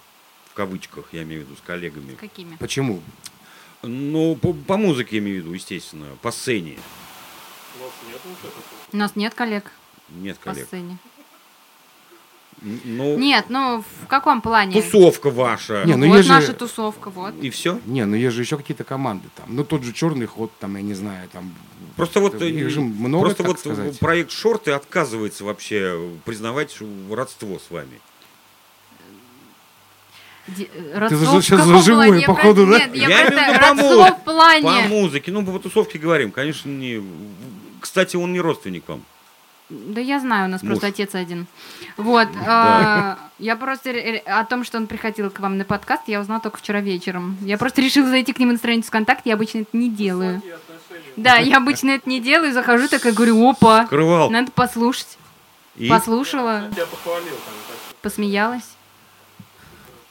B: В кавычках, я имею в виду, с коллегами.
A: Какими?
D: Почему?
B: Ну, по, по музыке я имею в виду, естественно, по сцене.
E: У нас нет ничего такого.
A: У нас нет коллег
B: Нет
A: по
B: коллег.
A: сцене.
B: Н- Ну,
A: Нет, ну в каком плане?
B: тусовка ваша.
D: Не, ну
A: вот
D: есть же-
A: наша тусовка, вот.
B: И все?
D: Не, ну есть же еще какие-то команды там. Ну, тот же черный ход, там, я не знаю, там.
B: Просто вот,
D: Их
B: э,
D: же много,
B: просто вот
D: сказать.
B: проект Шорты отказывается вообще признавать родство с вами.
A: Ди-
D: Ты
A: Родство
D: за- щас
A: в
D: за?
A: Я
D: походу,
A: про-
D: да?
A: Нет, я
B: Я
A: просто
B: имею в виду по му-. По музыке, ну, по тусовке говорим, конечно, не... Кстати, он не родственник вам.
A: Да я знаю, у нас
B: Муж.
A: просто отец один. Вот. а, Я просто о том, что он приходил к вам на подкаст, я узнала только вчера вечером. Я просто решила зайти к нему на страницу ВКонтакте, я обычно это не делаю. Да, я обычно это не делаю, захожу, так и говорю, опа,
B: Скрывал.
A: надо послушать.
B: И
A: Послушала,
E: Я похвалил так что
A: посмеялась.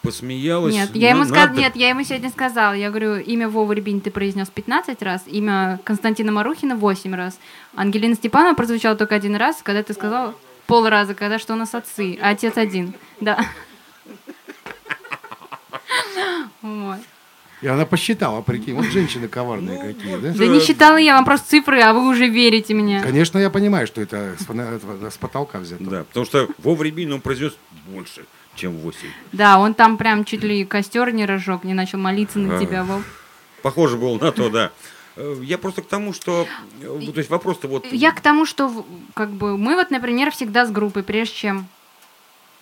B: Посмеялась.
A: Нет, я ему
B: Ну, надо.
A: нет, я ему сегодня сказала, я говорю, имя Вова Рябинь ты произнес 15 раз, имя Константина Марухина 8 раз, Ангелина Степанова прозвучала только один раз, когда ты сказал полраза, когда что у нас отцы, а отец один, да. Вот.
D: И она посчитала, прикинь, вот женщины коварные какие, да?
A: Да не считала я, вам просто цифры, а вы уже верите мне.
D: Конечно, я понимаю, что это с, фона- это с потолка взято.
B: Да, потому что Вова Рябинин, он произнес больше, чем 8.
A: Да, он там прям чуть ли костер не разжег, не начал молиться на тебя, Вов.
B: Похоже было на то, да. Э, Я просто к тому, что... э, То есть вопрос-то вот...
A: Я к тому, что как бы мы вот, например, всегда с группой, прежде чем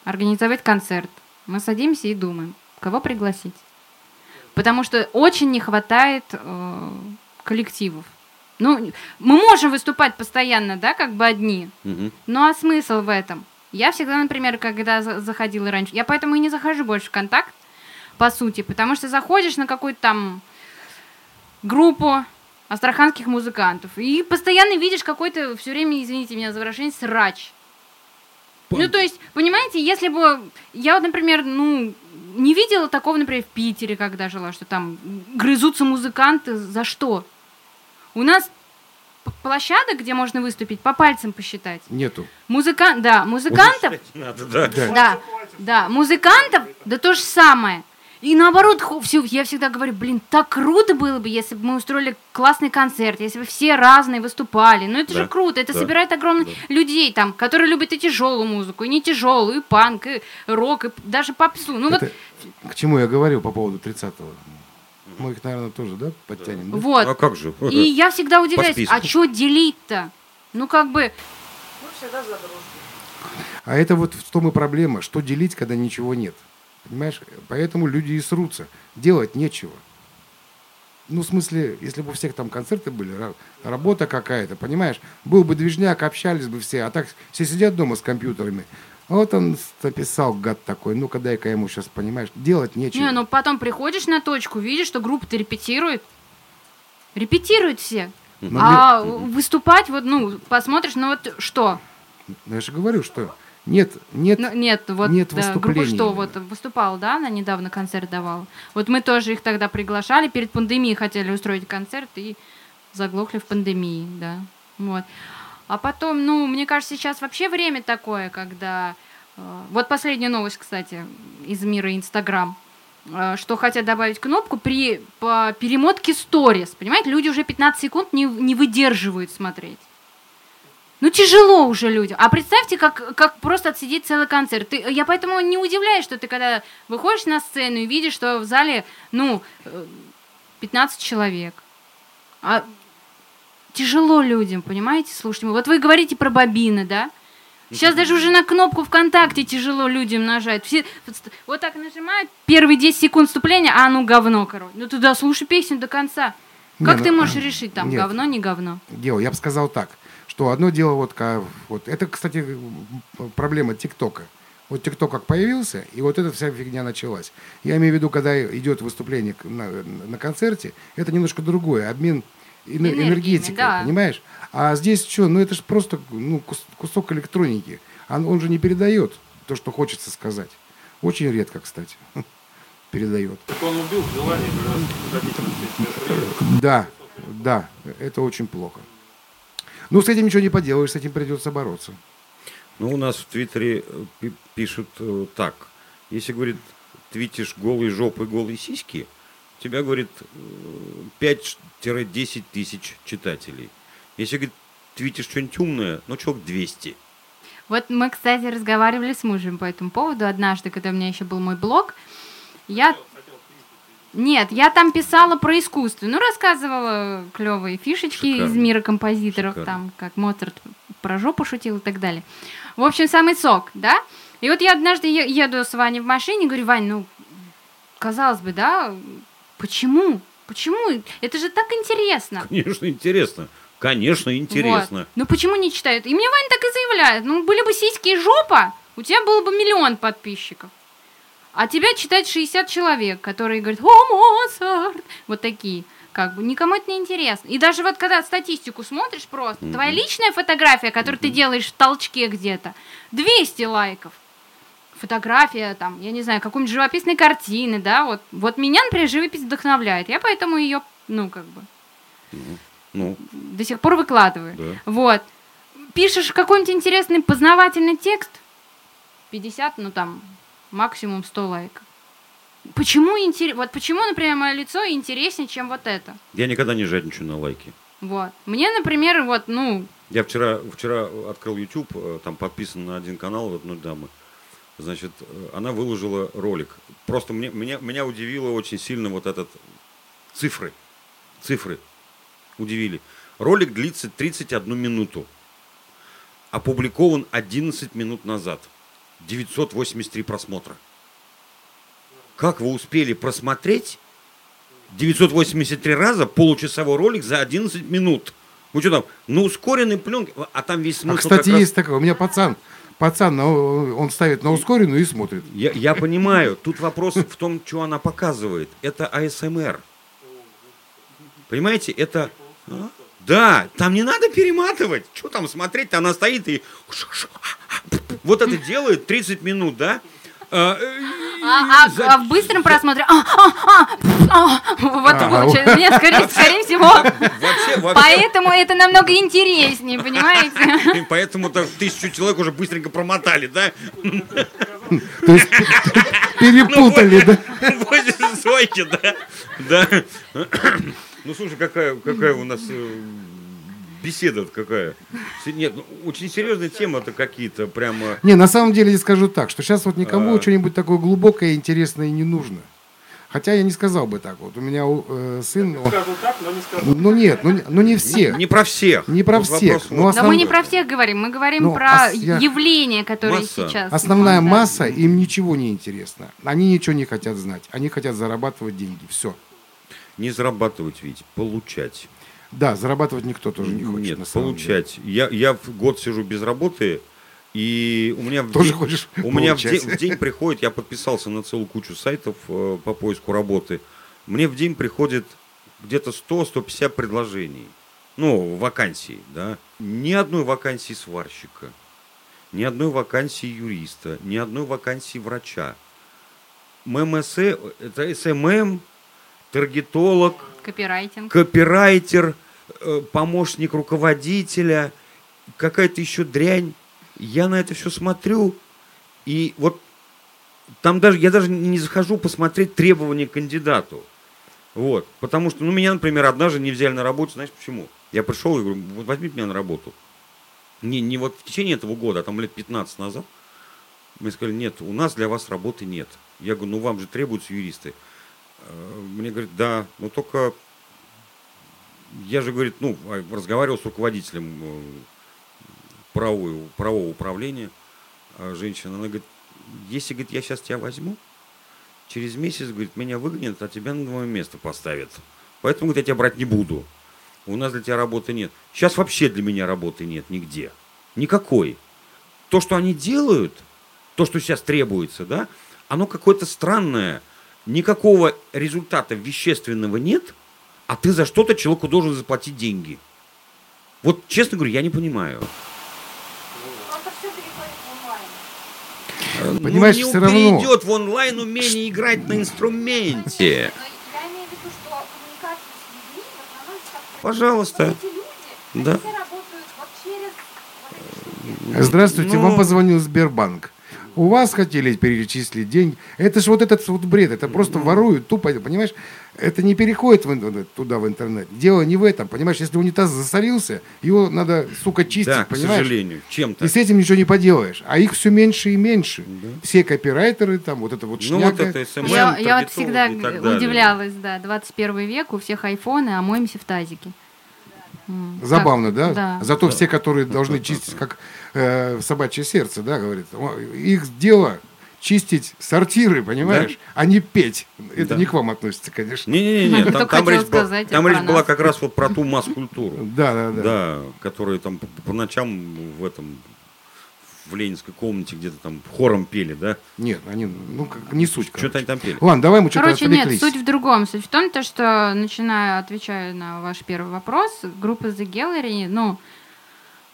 A: организовать концерт, мы садимся и думаем, кого пригласить. Потому что очень не хватает э, коллективов. Ну, мы можем выступать постоянно, да, как бы одни.
B: Мгм.
A: Ну а смысл в этом? Я всегда, например, когда за- заходила раньше, я поэтому и не захожу больше в контакт, по сути, потому что заходишь на какую-то там группу астраханских музыкантов и постоянно видишь какой-то все время, извините меня за выражение, срач. Ну, то есть, понимаете, если бы я вот, например, ну, не видела такого, например, в Питере, когда жила, что там грызутся музыканты за что? У нас площадок, где можно выступить, по пальцам посчитать.
D: Нету.
A: Музыкант, да, музыкантов,
B: Надо, да.
D: Да.
A: да, да, музыкантов, да то же самое. И наоборот, всё- я всегда говорю, блин, так круто было бы, если бы мы устроили классный концерт, если бы все разные выступали. Ну это
B: Да,
A: же круто, это
B: да,
A: собирает огромных людей там, которые любят и тяжелую музыку, и не тяжелую, и панк, и рок, и даже попсу. Ну вот,
D: Это к чему я говорил по поводу 30-го? Мы их, наверное, тоже, да, подтянем? да?
A: вот.
B: А как же?
A: И я всегда удивляюсь, а что делить-то? Ну как бы,
H: Мы всегда за.
D: А это вот в том и проблема, что делить, когда ничего нет. Понимаешь? Поэтому люди и срутся. Делать нечего. Ну, в смысле, если бы у всех там концерты были, ра- работа какая-то, понимаешь? Был бы движняк, общались бы все, а так все сидят дома с компьютерами. Вот он написал, гад такой, ну-ка дай-ка ему сейчас, понимаешь, делать нечего.
A: не, ну потом приходишь на точку, видишь, что группа-то репетирует. Репетируют все.
D: Ну,
A: А выступать, вот, ну, посмотришь, ну вот что?
D: Ну, я же говорю, что нет, нет,
A: Ну, нет, вот
D: нет
A: да, группа что, вот выступала, да, она недавно концерт давала. Вот мы тоже их тогда приглашали, перед пандемией хотели устроить концерт и заглохли в пандемии, да. Вот. А потом, ну, мне кажется, сейчас вообще время такое, когда... э, Вот последняя новость, кстати, из мира Инстаграм э, что хотят добавить кнопку при по перемотке сторис. Понимаете, люди уже 15 секунд не, не выдерживают смотреть. Ну, тяжело уже людям. А представьте, как, как просто отсидеть целый концерт. Ты, я поэтому не удивляюсь, что ты когда выходишь на сцену и видишь, что в зале, ну, э, 15 человек. А тяжело людям, понимаете, слушайте. Вот вы говорите про бобины, да? Сейчас даже уже на кнопку ВКонтакте тяжело людям нажать. Все вот так нажимают, первые 10 секунд вступления, а ну говно, короче. Ну туда слушай песню до конца.
D: Не,
A: Как
D: ну,
A: ты можешь решить там,
D: нет.
A: говно, не говно?
D: дело. Я бы сказал так, что одно дело вот, вот это, кстати, проблема ТикТока. Вот ТикТок как появился, и вот эта вся фигня началась. Я имею в виду, когда идет выступление на, на концерте, это немножко другое, обмен эне-
A: Энергиями,
D: энергетикой,
A: да.
D: понимаешь? А здесь что, ну это же просто ну, кус- кусок электроники. Он, он же не передает то, что хочется сказать. Очень редко, кстати, передает.
E: Так он убил желание.
D: Да, да, это очень плохо. Ну, с этим ничего не поделаешь, с этим придется бороться.
B: Ну, у нас в Твиттере э, пи- пишут э, так. Если, говорит, твитишь голые жопы, голые сиськи, тебя, говорит, э, 5-10 тысяч читателей. Если, говорит, твитишь что-нибудь умное, ну, человек 200.
A: Вот мы, кстати, разговаривали с мужем по этому поводу однажды, когда у меня еще был мой блог. Я... Нет, я там писала про искусство. Ну, рассказывала клевые фишечки из
B: Шикарно.
A: мира композиторов,
B: Шикарно.
A: там, как Моцарт про жопу шутил и так далее. В общем, самый сок, да? И вот я однажды е- еду с Ваней в машине, говорю, Вань, ну, казалось бы, да, почему? Почему? Это же так интересно.
B: Конечно, интересно. Конечно, интересно.
A: Вот. Ну почему не читают? И мне Ваня так и заявляет. Ну, были бы сиськи и жопа, у тебя было бы миллион подписчиков. А тебя читает 60 человек, которые говорят, о, Моцарт. Вот такие. Как бы никому это не интересно. И даже вот когда статистику смотришь просто,
B: Мгм.
A: твоя личная фотография, которую ты делаешь в толчке где-то, 200 лайков. Фотография, там, я не знаю, какой-нибудь живописной картины, да, вот, вот меня, например, живопись вдохновляет. Я поэтому ее, ну, как бы,
B: Ну,
A: до сих пор выкладываю.
B: да.
A: Вот. Пишешь какой-нибудь интересный познавательный текст, 50, ну там, максимум 100 лайков. Почему интерес... Вот почему, например, мое лицо интереснее, чем вот это?
B: Я никогда не жадничаю на лайки.
A: Вот. Мне, например, вот, ну,
B: Я вчера, вчера открыл YouTube, э, там подписан на один канал одной дамы. Значит, э, она выложила ролик. Просто мне, меня, меня удивило очень сильно вот этот цифры. Цифры удивили. Ролик длится 31 минуту. Опубликован 11 минут назад. 983 просмотра. Как вы успели просмотреть 983 раза получасовой ролик за 11 минут? Вы что там, на ускоренной пленке? А там весь смысл
D: А, кстати,
B: раз-
D: есть такое. У меня пацан, пацан, он ставит на ускоренную и смотрит.
B: Я, я понимаю, тут вопрос в том, что она показывает. Это АСМР. Понимаете, это... А? Да, там не надо перематывать. Что там смотреть? Она стоит и... вот это делает 30 минут, да? А, э,
A: А, а-
B: за-
A: а в быстром просмотре... а, а, а, а, вот
D: А,
A: получается. Нет, скорее, скорее всего.
B: Вообще, вообще.
A: Поэтому это намного интереснее, понимаете?
B: И Поэтому так тысячу человек уже быстренько промотали, да?
D: То есть перепутали, да?
B: Возле Зойки, да? Да. Ну, слушай, какая, какая у нас э, беседа какая. Нет, ну, очень серьезная тема-то какие-то прямо...
D: Не, на самом деле я скажу так, что сейчас вот никому
B: А.
D: что-нибудь такое глубокое, интересное и не нужно. Хотя я не сказал бы так. Вот у меня э, сын... он-
E: Скажу так, но не скажу.
D: Ну нет, ну, не- ну не все.
B: Не про всех.
D: Не про
B: Вот
D: всех. Ну.
A: Да
D: основ-
A: мы не про всех говорим, мы говорим
D: Ну,
A: про
D: а с- я-
A: явления, которые
B: Масса.
A: сейчас.
D: Основная
A: Да.
D: масса, им ничего не интересно. Они ничего не хотят знать. Они хотят зарабатывать деньги. Все.
B: Не зарабатывать ведь, получать.
D: Да, зарабатывать никто тоже не хочет.
B: Нет,
D: самом деле.
B: получать. Я, я в год сижу без работы, и у меня в
D: Тоже
B: день,
D: хочешь
B: у меня в
D: получать.
B: день, в день приходит, я подписался на целую кучу сайтов э, по поиску работы. Мне в день приходит где-то 100-150 предложений. Ну, вакансий, да. Ни одной вакансии сварщика, ни одной вакансии юриста, ни одной вакансии врача. СММ, это СММ, таргетолог,
A: Копирайтинг.
B: копирайтер, э, помощник руководителя, какая-то еще дрянь. Я на это все смотрю, и вот там даже, я даже не захожу посмотреть требования к кандидату. Вот. Потому что, ну, меня, например, однажды не взяли на работу, знаешь почему? Я пришел и говорю, вот возьмите меня на работу. Не, не вот в течение этого года, а там лет 15 назад. Мне сказали, нет, у нас для вас работы нет. Я говорю, ну вам же требуются юристы. Э, Мне говорят, да, но только я же, говорит, ну, а, разговаривал с руководителем э, правового, правового управления, а женщина, она говорит, если, говорит, я сейчас тебя возьму, через месяц, говорит, меня выгонят, а тебя на новое место поставят. Поэтому, говорит, я тебя брать не буду. У нас для тебя работы нет. Сейчас вообще для меня работы нет нигде. Никакой. То, что они делают, то, что сейчас требуется, да, оно какое-то странное. Никакого результата вещественного нет, а ты за что-то человеку должен заплатить деньги. Вот, честно говорю, я не понимаю.
G: Все в онлайн.
D: Понимаешь,
B: ну, не
D: всё равно.
B: перейдет в онлайн умение играть на инструменте.
G: Но я имею в виду, что коммуникация с людьми в основном как
B: Пожалуйста.
G: эти люди,
B: Да.
G: все штуки.
D: Здравствуйте,
B: Ну-
D: вам позвонил Сбербанк. У вас хотели перечислить деньги. Это же вот этот вот бред, это просто
B: Ну.
D: воруют тупо, понимаешь? Это не переходит в интернет, туда в интернет. Дело не в этом, понимаешь? Если унитаз засорился, его надо, сука, чистить,
B: Да, к
D: понимаешь?
B: сожалению, чем-то.
D: И с этим ничего не поделаешь. А их все меньше и меньше. Все копирайтеры, там, вот это вот
B: Ну вот
D: шняга.
B: это СММ,
A: Я, я вот всегда
B: так
A: удивлялась, да, 21 век, у всех айфоны, а моемся в тазике.
D: Забавно,
A: как-
D: да?
A: Да.
D: Зато все, которые должны чистить, как э, собачье сердце, да, говорит, их дело чистить сортиры, понимаешь, а не петь. Это
B: Да.
D: не к вам относится, конечно.
B: Не-не-не, там, там речь, была, там речь была как раз вот про ту масс-культуру.
D: Да, да, да.
B: Да, которые там по, по ночам в этом в ленинской комнате где-то там хором пели, да?
D: Нет, они, ну, как, не суть.
B: Что-то они там пели.
D: Ладно, давай мы что-то
A: Короче, нет,
D: отвлеклись.
A: суть в другом. Суть в том, то, что, начиная, отвечая на ваш первый вопрос, группа The Gallery, ну,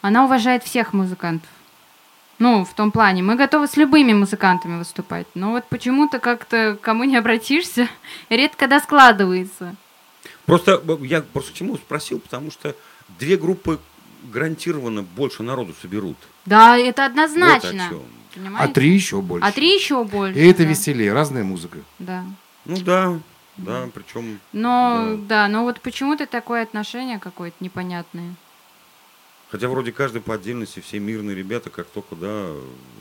A: она уважает всех музыкантов. Ну, в том плане, мы готовы с любыми музыкантами выступать. Но вот почему-то как-то кому не обратишься, редко да складывается.
B: Просто э, я просто к чему спросил, потому что две группы гарантированно больше народу соберут.
A: Да, это
B: Вот
A: однозначно.
B: о чем.
A: Понимаете?
D: А три еще больше.
A: А три еще больше.
D: И это
A: да.
D: веселее, разная музыка.
A: Да.
B: Ну да, да, причем
A: Но, да, но вот почему-то такое отношение какое-то непонятное.
B: Хотя вроде каждый по отдельности, все мирные ребята, как только, да,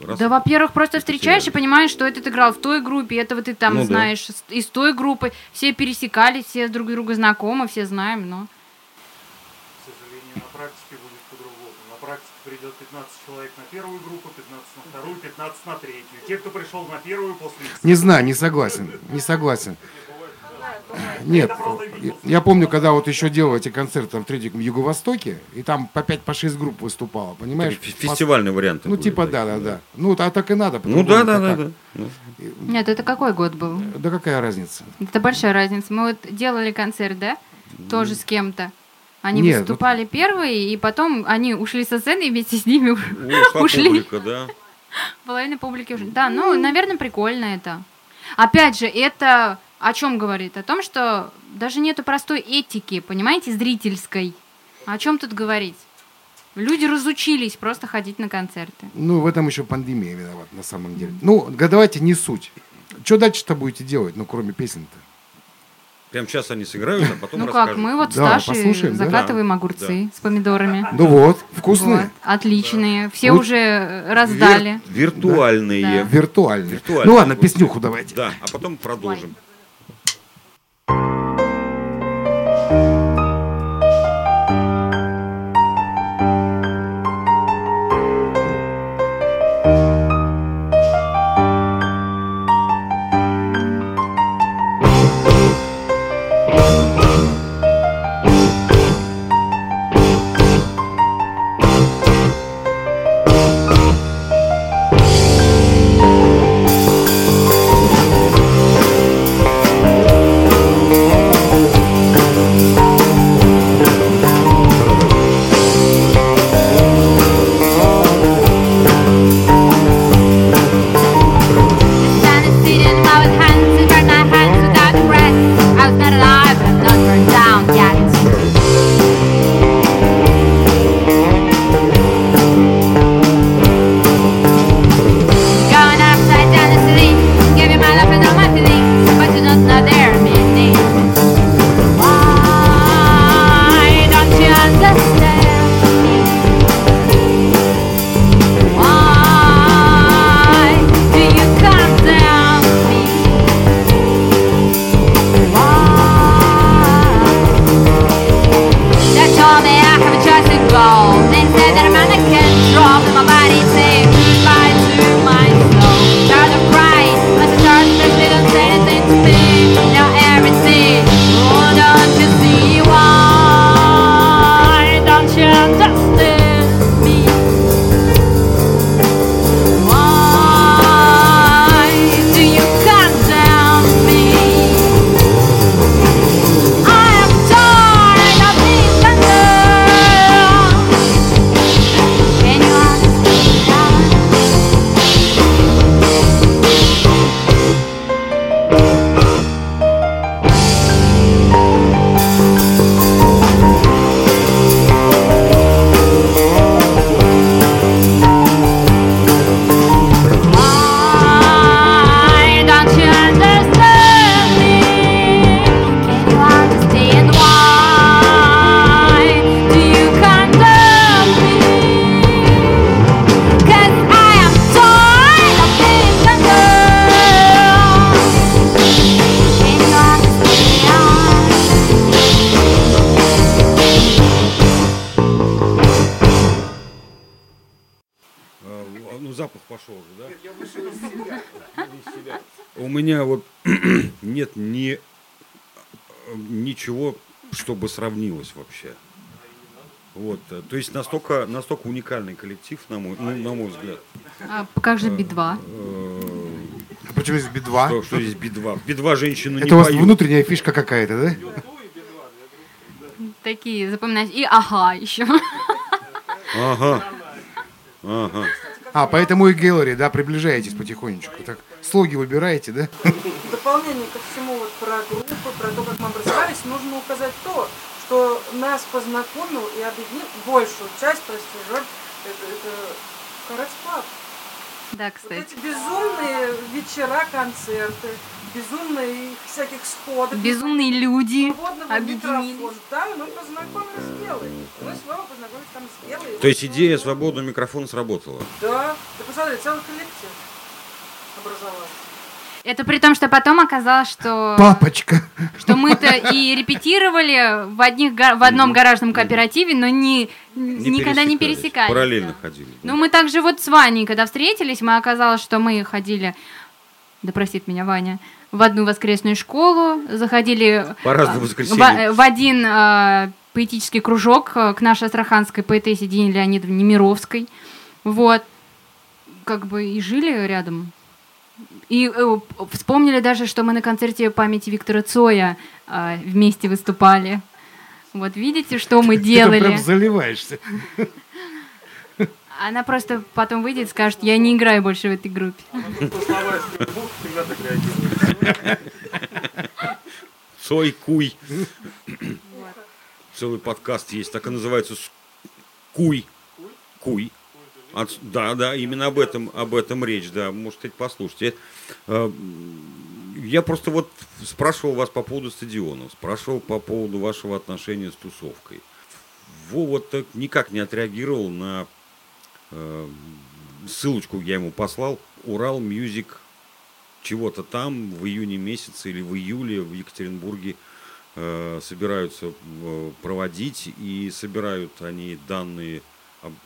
B: раз...
A: Да, во-первых, просто встречаешь и понимаешь, что этот играл в той группе, этого ты там
B: Ну да.
A: знаешь с- из той группы. Все пересекались, все друг друга знакомы, все знаем, но...
F: К сожалению, на практике будет по-другому. На практике придет 15 человек на первую группу, 15 на вторую, 15 на третью. Те, кто пришел на первую после
D: Не знаю, не согласен. Не согласен. Нет, я помню, когда вот еще делал эти концерты там, в Третьем Юго-Востоке, и там по 5 по 6 групп выступало, понимаешь?
B: Фе- Фестивальный вариант.
D: Ну, типа, да, да, да. Ну, а так и надо.
B: Ну да, да, да,
D: как?
B: да. Ну,
A: Нет, это какой год был?
D: Да какая разница?
A: Это большая разница. Мы вот делали концерт, да? Тоже с кем-то. Они
D: Нет,
A: выступали первые, и потом они ушли со сцены и вместе с ними
B: Ушла
A: ушли.
B: публика, да.
A: Половина публики уже. Да, ну, наверное, прикольно это. Опять же, это о чем говорит? О том, что даже нету простой этики, понимаете, зрительской. О чем тут говорить? Люди разучились просто ходить на концерты.
D: Ну, в этом еще пандемия виновата, на самом деле. Ну, га- давайте не суть. Что дальше-то будете делать, ну, кроме песен-то?
B: Прям сейчас они сыграют, а потом
A: ну как, мы вот
D: Да,
A: с Ташей
D: послушаем, да?
A: закатываем
B: Да,
A: огурцы с помидорами.
D: Ну вот, вкусные,
A: Вот, отличные. Все
D: Вот.
A: уже э, раздали.
B: Вир- виртуальные.
A: Да.
D: виртуальные.
B: Виртуальные.
D: Ну ладно, песнюху давайте.
B: Да, а потом продолжим. Сравнилось вообще. Вот, э, то есть настолько, настолько уникальный коллектив, на мой, ну, на мой взгляд.
A: А как же Би-2?
B: Э,
D: А Почему здесь би-2?
B: Что, что здесь би-2? Би-2 женщину не
D: Это у вас
B: поют.
D: внутренняя фишка какая-то, да?
A: Такие запоминать. И ага еще.
B: Ага. Ага.
D: А, поэтому и Геллери, да, приближаетесь потихонечку. Так, слоги выбираете, да?
H: В дополнение ко всему вот про группы, про то, как мы образовались, нужно указать то, что нас познакомил и объединил большую часть, прости, жертв, это, это Карат Клаб.
A: Да,
H: Вот
A: кстати.
H: эти безумные вечера, концерты, безумные всяких сходок.
A: Безумные люди
H: свободного
A: объединились.
H: микрофона. Да, мы познакомились с Гелой. Мы с Вовой познакомились там с Гелой.
B: То есть идея свободного микрофона сработала.
H: Да. Ты посмотри, целый коллектив образовался.
A: Это при том, что потом оказалось, что,
D: Папочка.
A: что мы-то и репетировали в, одних, в одном гаражном кооперативе, но не, никогда не пересекались.
B: Параллельно
A: да.
B: ходили. да.
A: Ну, мы также вот с Ваней, когда встретились, мы оказалось, что мы ходили, да простит меня Ваня, в одну воскресную школу, заходили
B: По разным
A: а,
B: воскресеньям.
A: в, в один а, поэтический кружок а, к нашей астраханской поэтессе Дине Леонидовне Немировской. Вот. Как бы и жили рядом. И э, вспомнили даже, что мы на концерте памяти Виктора Цоя а, вместе выступали. Вот видите, что мы
D: Ты
A: делали.
D: прям заливаешься.
A: Она просто потом выйдет и скажет, я не играю больше в этой группе.
B: Цой куй. Целый подкаст есть, так и называется Куй. Куй. От- да, да, именно об этом, об этом речь, да, может, кстати, послушайте. Э, Я просто вот спрашивал вас по поводу стадионов, спрашивал по поводу вашего отношения с тусовкой. Вова так никак не отреагировал на э, ссылочку, я ему послал, Ural Music чего-то там в июне месяце или в июле в Екатеринбурге э, собираются э, проводить и собирают они данные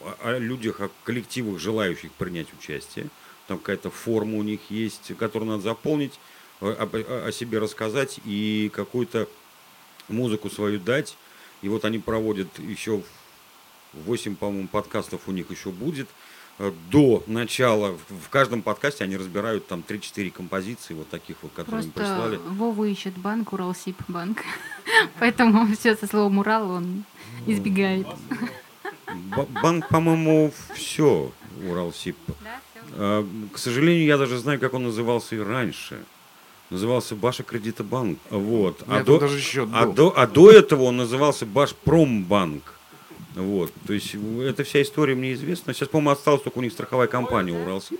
B: о, о людях, о коллективах, желающих принять участие. Там какая-то форма у них есть, которую надо заполнить, э, о, о себе рассказать и какую-то музыку свою дать. И вот они проводят еще 8, по-моему, подкастов у них еще будет. Э, До начала, в каждом подкасте они разбирают там 3-4 композиции, вот таких вот, которые им
A: Просто
B: прислали.
A: Вову ищет банк, Уралсиб банк. Поэтому все со словом Урал он избегает.
B: Банк, по-моему, все, Уралсиб. А, К сожалению, я даже знаю, как он назывался и раньше. Назывался Баша Кредитобанк. Вот.
D: У меня тут даже счет
B: а, до, а до этого он назывался Башпромбанк. Вот. То есть эта вся история мне известна. Сейчас, по-моему, осталась только у них страховая компания Уралсиб.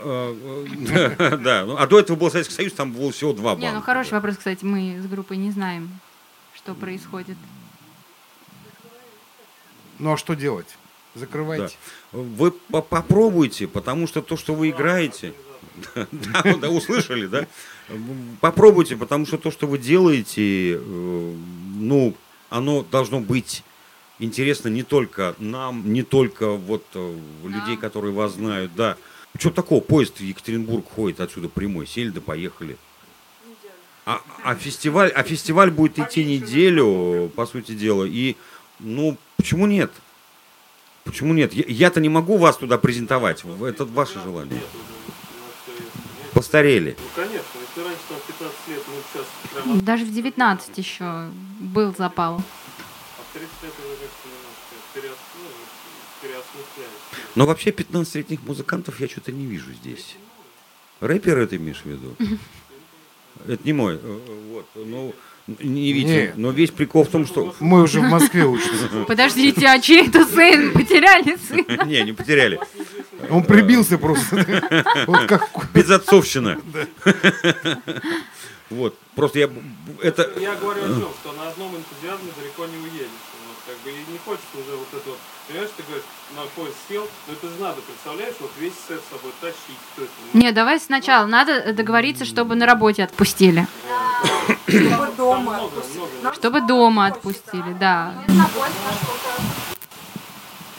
B: А, Да, ну, а до этого был Советский Союз, там было всего два
A: Не, ну
B: банка.
A: хороший вопрос, кстати, мы с группой не знаем, что происходит.
D: Ну а что делать? Закрывайте.
B: Вы по- попробуйте, потому что то, что вы играете, да, да, услышали, да? Попробуйте, потому что то, что вы делаете, э, ну, оно должно быть интересно не только нам, не только вот э, людей, которые вас знают, да. Что такого? Поезд в Екатеринбург ходит отсюда прямой, сели да поехали. А, а фестиваль, а фестиваль будет идти неделю, по сути дела, и, ну, почему нет? Почему нет? Я-то не могу вас туда презентовать. Это ваше желание.
E: Ну.
B: Постарели.
E: Ну, конечно, если раньше там 15 лет, ну, сейчас прямо...
A: Даже в 19 еще был запал.
E: А в 30 лет уже немножко ну, переосмысляется.
B: Но вообще 15-летних музыкантов я что-то не вижу здесь. Рэперы ты имеешь в виду? Это не мой. э, Вот. Ну, не видите. Но весь прикол в том, что...
D: Мы уже в Москве учимся.
A: Подождите, а чей-то сын? Потеряли сына?
B: Не, не потеряли.
D: Он прибился просто. Вот как
B: Безотцовщина. Вот. Просто я... Это...
E: Я говорю о чем, что на одном энтузиазме далеко не уедешь. Как бы, и не хочется уже вот это вот. Понимаешь, ты говоришь, на поезд сел, но это же надо, представляешь, вот весь сет с собой тащить. Ну,
A: Не, давай сначала. Надо договориться, чтобы на работе отпустили.
H: Чтобы дома.
E: много.
A: Чтобы дома отпустили, да.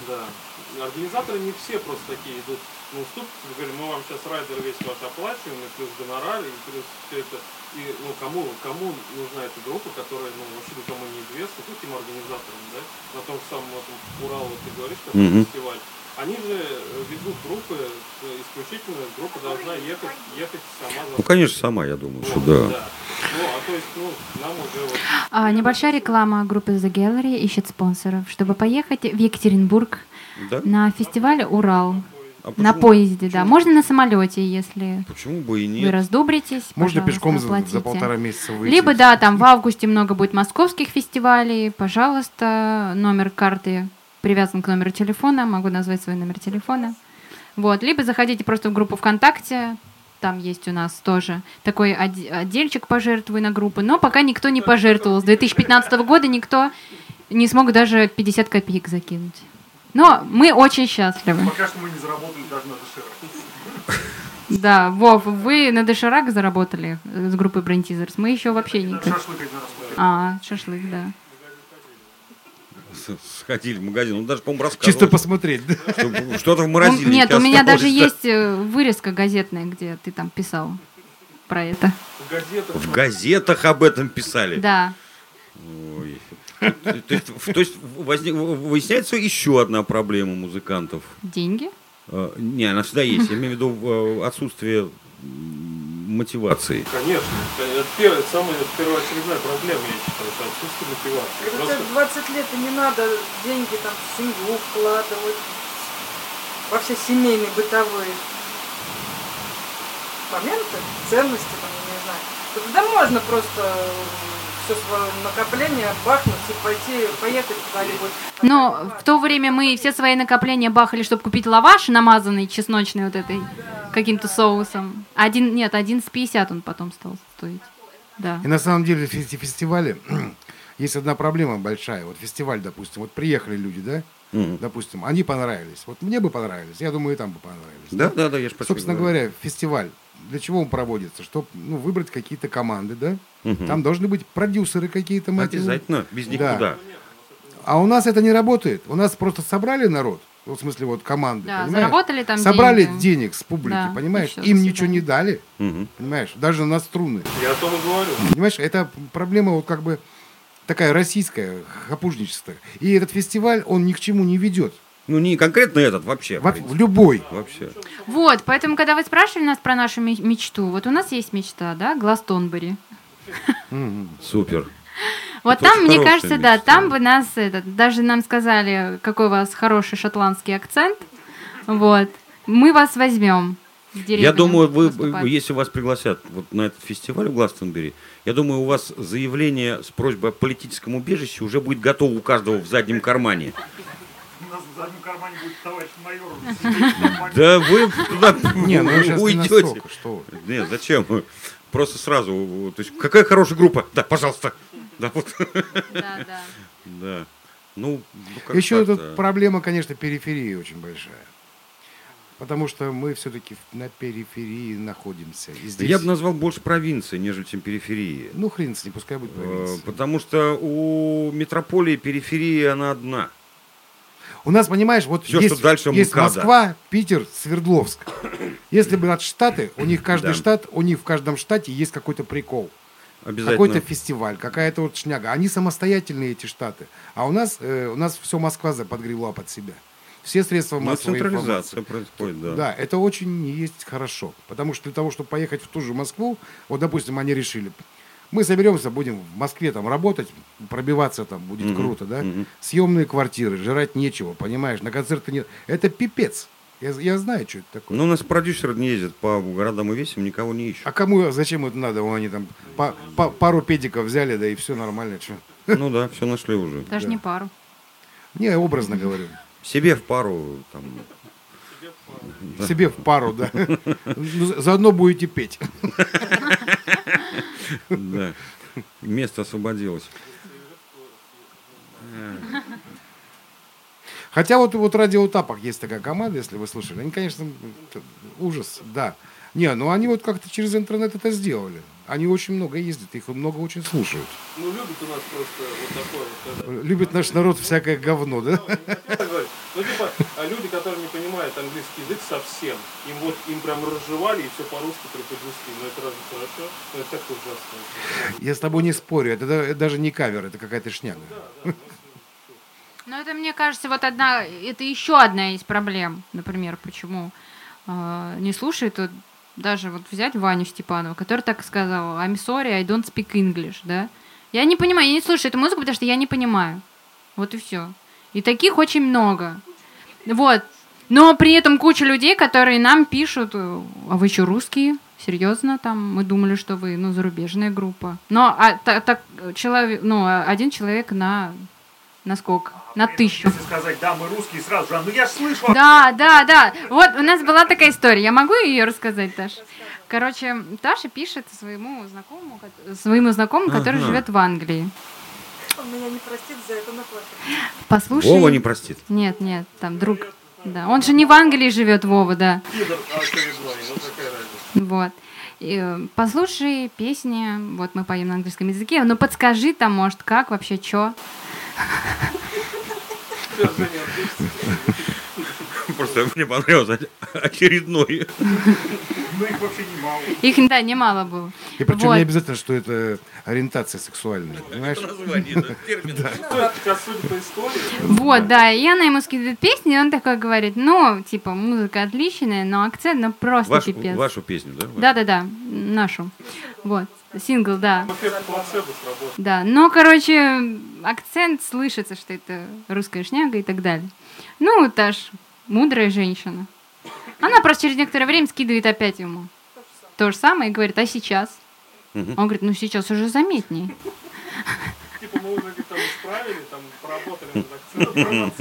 E: Да. Организаторы не все просто такие идут на уступки, говорим, мы вам сейчас райдер весь ваш оплачиваем, и плюс гонорар, и плюс все это. И ну кому, кому нужна эта группа, которая ну, вообще никому не известна, каким организаторам, да? На том же самом Урал, вот ты говоришь, какой
B: Мгм.
E: фестиваль. Они же э, ведут группы, э, исключительно группа должна ехать, ехать сама
B: Ну, конечно, сама, я думаю, что
E: Вот,
B: да.
E: Ну, а то есть, ну, нам уже вот
A: А, небольшая реклама группы The Gallery ищет спонсоров, чтобы поехать в Екатеринбург
B: Да?
A: на фестиваль Урал.
B: А
A: На
B: почему-
A: поезде, да. Можно на самолете, если
B: Почему бы и
A: вы
B: нет?
A: раздобритесь.
D: Можно пешком за, за
A: оплатите.
D: полтора месяца выйти.
A: Либо, да, там в августе много будет московских фестивалей. Пожалуйста, номер карты привязан к номеру телефона. Могу назвать свой номер телефона. Вот. Либо заходите просто в группу ВКонтакте. Там есть у нас тоже такой отдельчик пожертвуй на группы. Но пока никто не пожертвовал. С 2015 года никто не смог даже 50 копеек закинуть. Но мы очень счастливы.
F: Пока что мы не заработали даже на доширак.
A: Да, Вов, вы на доширак заработали э, с группой Brain Teasers. Мы еще вообще не...
F: Шашлык один раз купили.
A: А, шашлык, да.
B: Сходили в магазин. Он даже, по-моему, рассказывал,
D: Чисто посмотреть.
B: что-то в морозильнике
A: Нет, у меня даже
B: да.
A: есть э, вырезка газетная, где ты там писал про это.
E: в газетах
B: В газетах об этом писали.
A: Да.
B: Ой. То есть, то есть возник- выясняется еще одна проблема музыкантов.
A: Деньги?
B: Э, Не, она всегда есть. Я имею в виду э, отсутствие мотивации.
E: Конечно, это первая, самая первоочередная проблема, я считаю, что отсутствие мотивации.
H: Когда
E: Просто
H: тебе 20 лет, и не надо деньги там в семью вкладывать, во все семейные бытовые моменты, ценности, там, я не знаю, то тогда можно просто все свое накопление бахнуть и пойти, поехать куда-нибудь.
A: Но в то время мы все свои накопления бахали, чтобы купить лаваш, намазанный чесночной вот этой каким-то соусом. Один, нет, 11,50 он потом стал стоить. Да.
D: И на самом деле эти фестивали, есть одна проблема большая. Вот фестиваль, допустим, вот приехали люди, да,
B: Мгм.
D: допустим, они понравились. Вот мне бы понравились, я думаю, и там бы понравились.
B: Да, да, да, я же
D: Собственно говоря, фестиваль, для чего он проводится? Чтобы ну, выбрать какие-то команды, да?
B: Мгм.
D: Там должны быть продюсеры какие-то, мать.
B: Обязательно, без них
D: Да.
B: куда.
D: А у нас это не работает. У нас просто собрали народ, ну, в смысле вот команды,
A: Да,
D: понимаешь?
A: заработали там
D: Собрали
A: деньги.
D: денег с публики,
A: Да,
D: понимаешь? Им ничего не дали,
B: Мгм.
D: понимаешь? Даже на струны.
E: Я о том и говорю.
D: Понимаешь, это проблема вот как бы такая российская, хапужничество. И этот фестиваль, он ни к чему не ведет.
B: Ну, не конкретно этот, вообще.
D: Во- в любой.
B: Вообще.
A: Вот, поэтому, когда вы спрашивали нас про нашу ме- мечту, вот у нас есть мечта, да, Гластонбери.
B: Супер.
A: Вот
B: Это
A: там, мне кажется, да,
B: мечта.
A: там бы нас, этот, даже нам сказали, какой у вас хороший шотландский акцент, вот, мы вас возьмем
B: Я думаю, вы,
A: выступать.
B: если вас пригласят вот на этот фестиваль в Гластонбери, я думаю, у вас заявление с просьбой о политическом убежище уже будет готово у каждого в заднем кармане.
F: Заднем кармане будет товарищ майор.
B: Да вы туда
D: Не, ну
B: уйдете.
D: что.
B: Нет, зачем? Просто сразу. То есть, какая хорошая группа? Да, пожалуйста. Да, вот.
A: Да, да.
B: Да. Ну, ну,
D: Еще тут проблема, конечно, периферии очень большая. Потому что мы все-таки на периферии находимся. И здесь...
B: Я бы назвал больше провинции, нежели чем периферии.
D: Ну, хрен с ним, пускай будет
B: Э,
D: провинция.
B: Потому что у метрополии периферия она одна.
D: У нас, понимаешь, вот
B: Всё,
D: есть,
B: что дальше
D: есть
B: МКАДа.
D: Москва, Питер, Свердловск. Если брать штаты, у них каждый
B: Да.
D: штат, у них в каждом штате есть какой-то прикол. Какой-то фестиваль, какая-то вот шняга. Они самостоятельные, эти штаты. А у нас, э, у нас все Москва подгребла под себя. Все средства
B: Ну,
D: массовой
B: централизация
D: информации.
B: происходит, да.
D: Да, это очень есть хорошо. Потому что для того, чтобы поехать в ту же Москву, вот, допустим, они решили, мы соберемся, будем в Москве там работать, пробиваться там, будет
B: Мгм,
D: круто, да?
B: мгм.
D: Съемные квартиры, жрать нечего, понимаешь, на концерты нет. Это пипец. Я, я знаю, что это такое.
B: Ну, у нас продюсеры не ездят по городам и весям, никого не ищут.
D: А кому, зачем это надо? Вон они там па- па- пару педиков взяли, да и все нормально. Чё?
B: Ну да, все нашли уже.
A: Даже
D: Да.
A: не пару.
D: Не, я образно говорю.
B: Себе в пару там.
D: Себе в пару, да. Ну, за- Заодно будете петь.
B: Да. Место освободилось.
D: Хотя вот, вот радио Тапок есть такая команда, если вы слышали. Они, конечно, ужас, да. Не, ну они вот как-то через интернет это сделали. Они очень много ездят, их много очень слушают.
E: Ну, любит у нас просто вот такое вот, когда...
D: Любит наш народ всякое говно, да?
E: Говорить. Ну, типа, а люди, которые не понимают английский язык совсем, им вот, им прям разжевали и все по-русски преподнесли. Ну, это разве хорошо? Ну, это так ужасно.
D: Я с тобой не спорю, это, да- это даже не кавер, это какая-то шняга.
A: Но это, мне кажется, вот одна, это еще одна из проблем, например, почему э, не слушает, вот даже вот взять Ваню Степанова, который так сказал, I'm sorry, I don't speak English, да? Я не понимаю, я не слушаю эту музыку, потому что я не понимаю. Вот и все. И таких очень много. Вот. Но при этом куча людей, которые нам пишут, э, а вы что, русские? Серьезно, там мы думали, что вы, ну, зарубежная группа. Но а, та- так, человек, ну, а, один человек на, на сколько? На тысячу.
F: Если сказать, да, мы русские, сразу же, «А, ну я ж слышу.
A: Да, да, да. Вот у нас была такая история. Я могу ее рассказать, Таш? Короче, Таша пишет своему знакомому, ко- своему знакомому, который живет в Англии.
H: Он меня не простит за это наплакать.
A: Послушай.
B: Вова не простит.
A: Нет, нет, там друг. Да, он же не в Англии живет, Вова, да.
E: Очередной, вот.
A: И, э, послушай песни, вот мы поем на английском языке, но подскажи там, может, как вообще, что.
B: Просто мне понравилось очередной.
F: Ну их вообще немало.
A: Их, да, немало было.
D: И причем
A: Вот.
D: не обязательно, что это ориентация сексуальная, понимаешь?
B: Название, да, термин.
E: Истории,
A: Вот, да, и она ему скидывает песни, и он такой говорит, ну, типа, музыка отличная, но акцент, ну, просто
B: Вашу,
A: пипец.
B: вашу песню, да?
A: Да-да-да, нашу. Вот, сингл, да.
E: сработал.
A: Да, но, короче, акцент слышится, что это русская шняга и так далее. Ну, Таш, мудрая женщина. Она просто через некоторое время скидывает опять ему то же самое и говорит, а сейчас? Он говорит, ну сейчас уже заметнее.
E: Типа мы уже говорит, там исправили, там поработали над акцентом.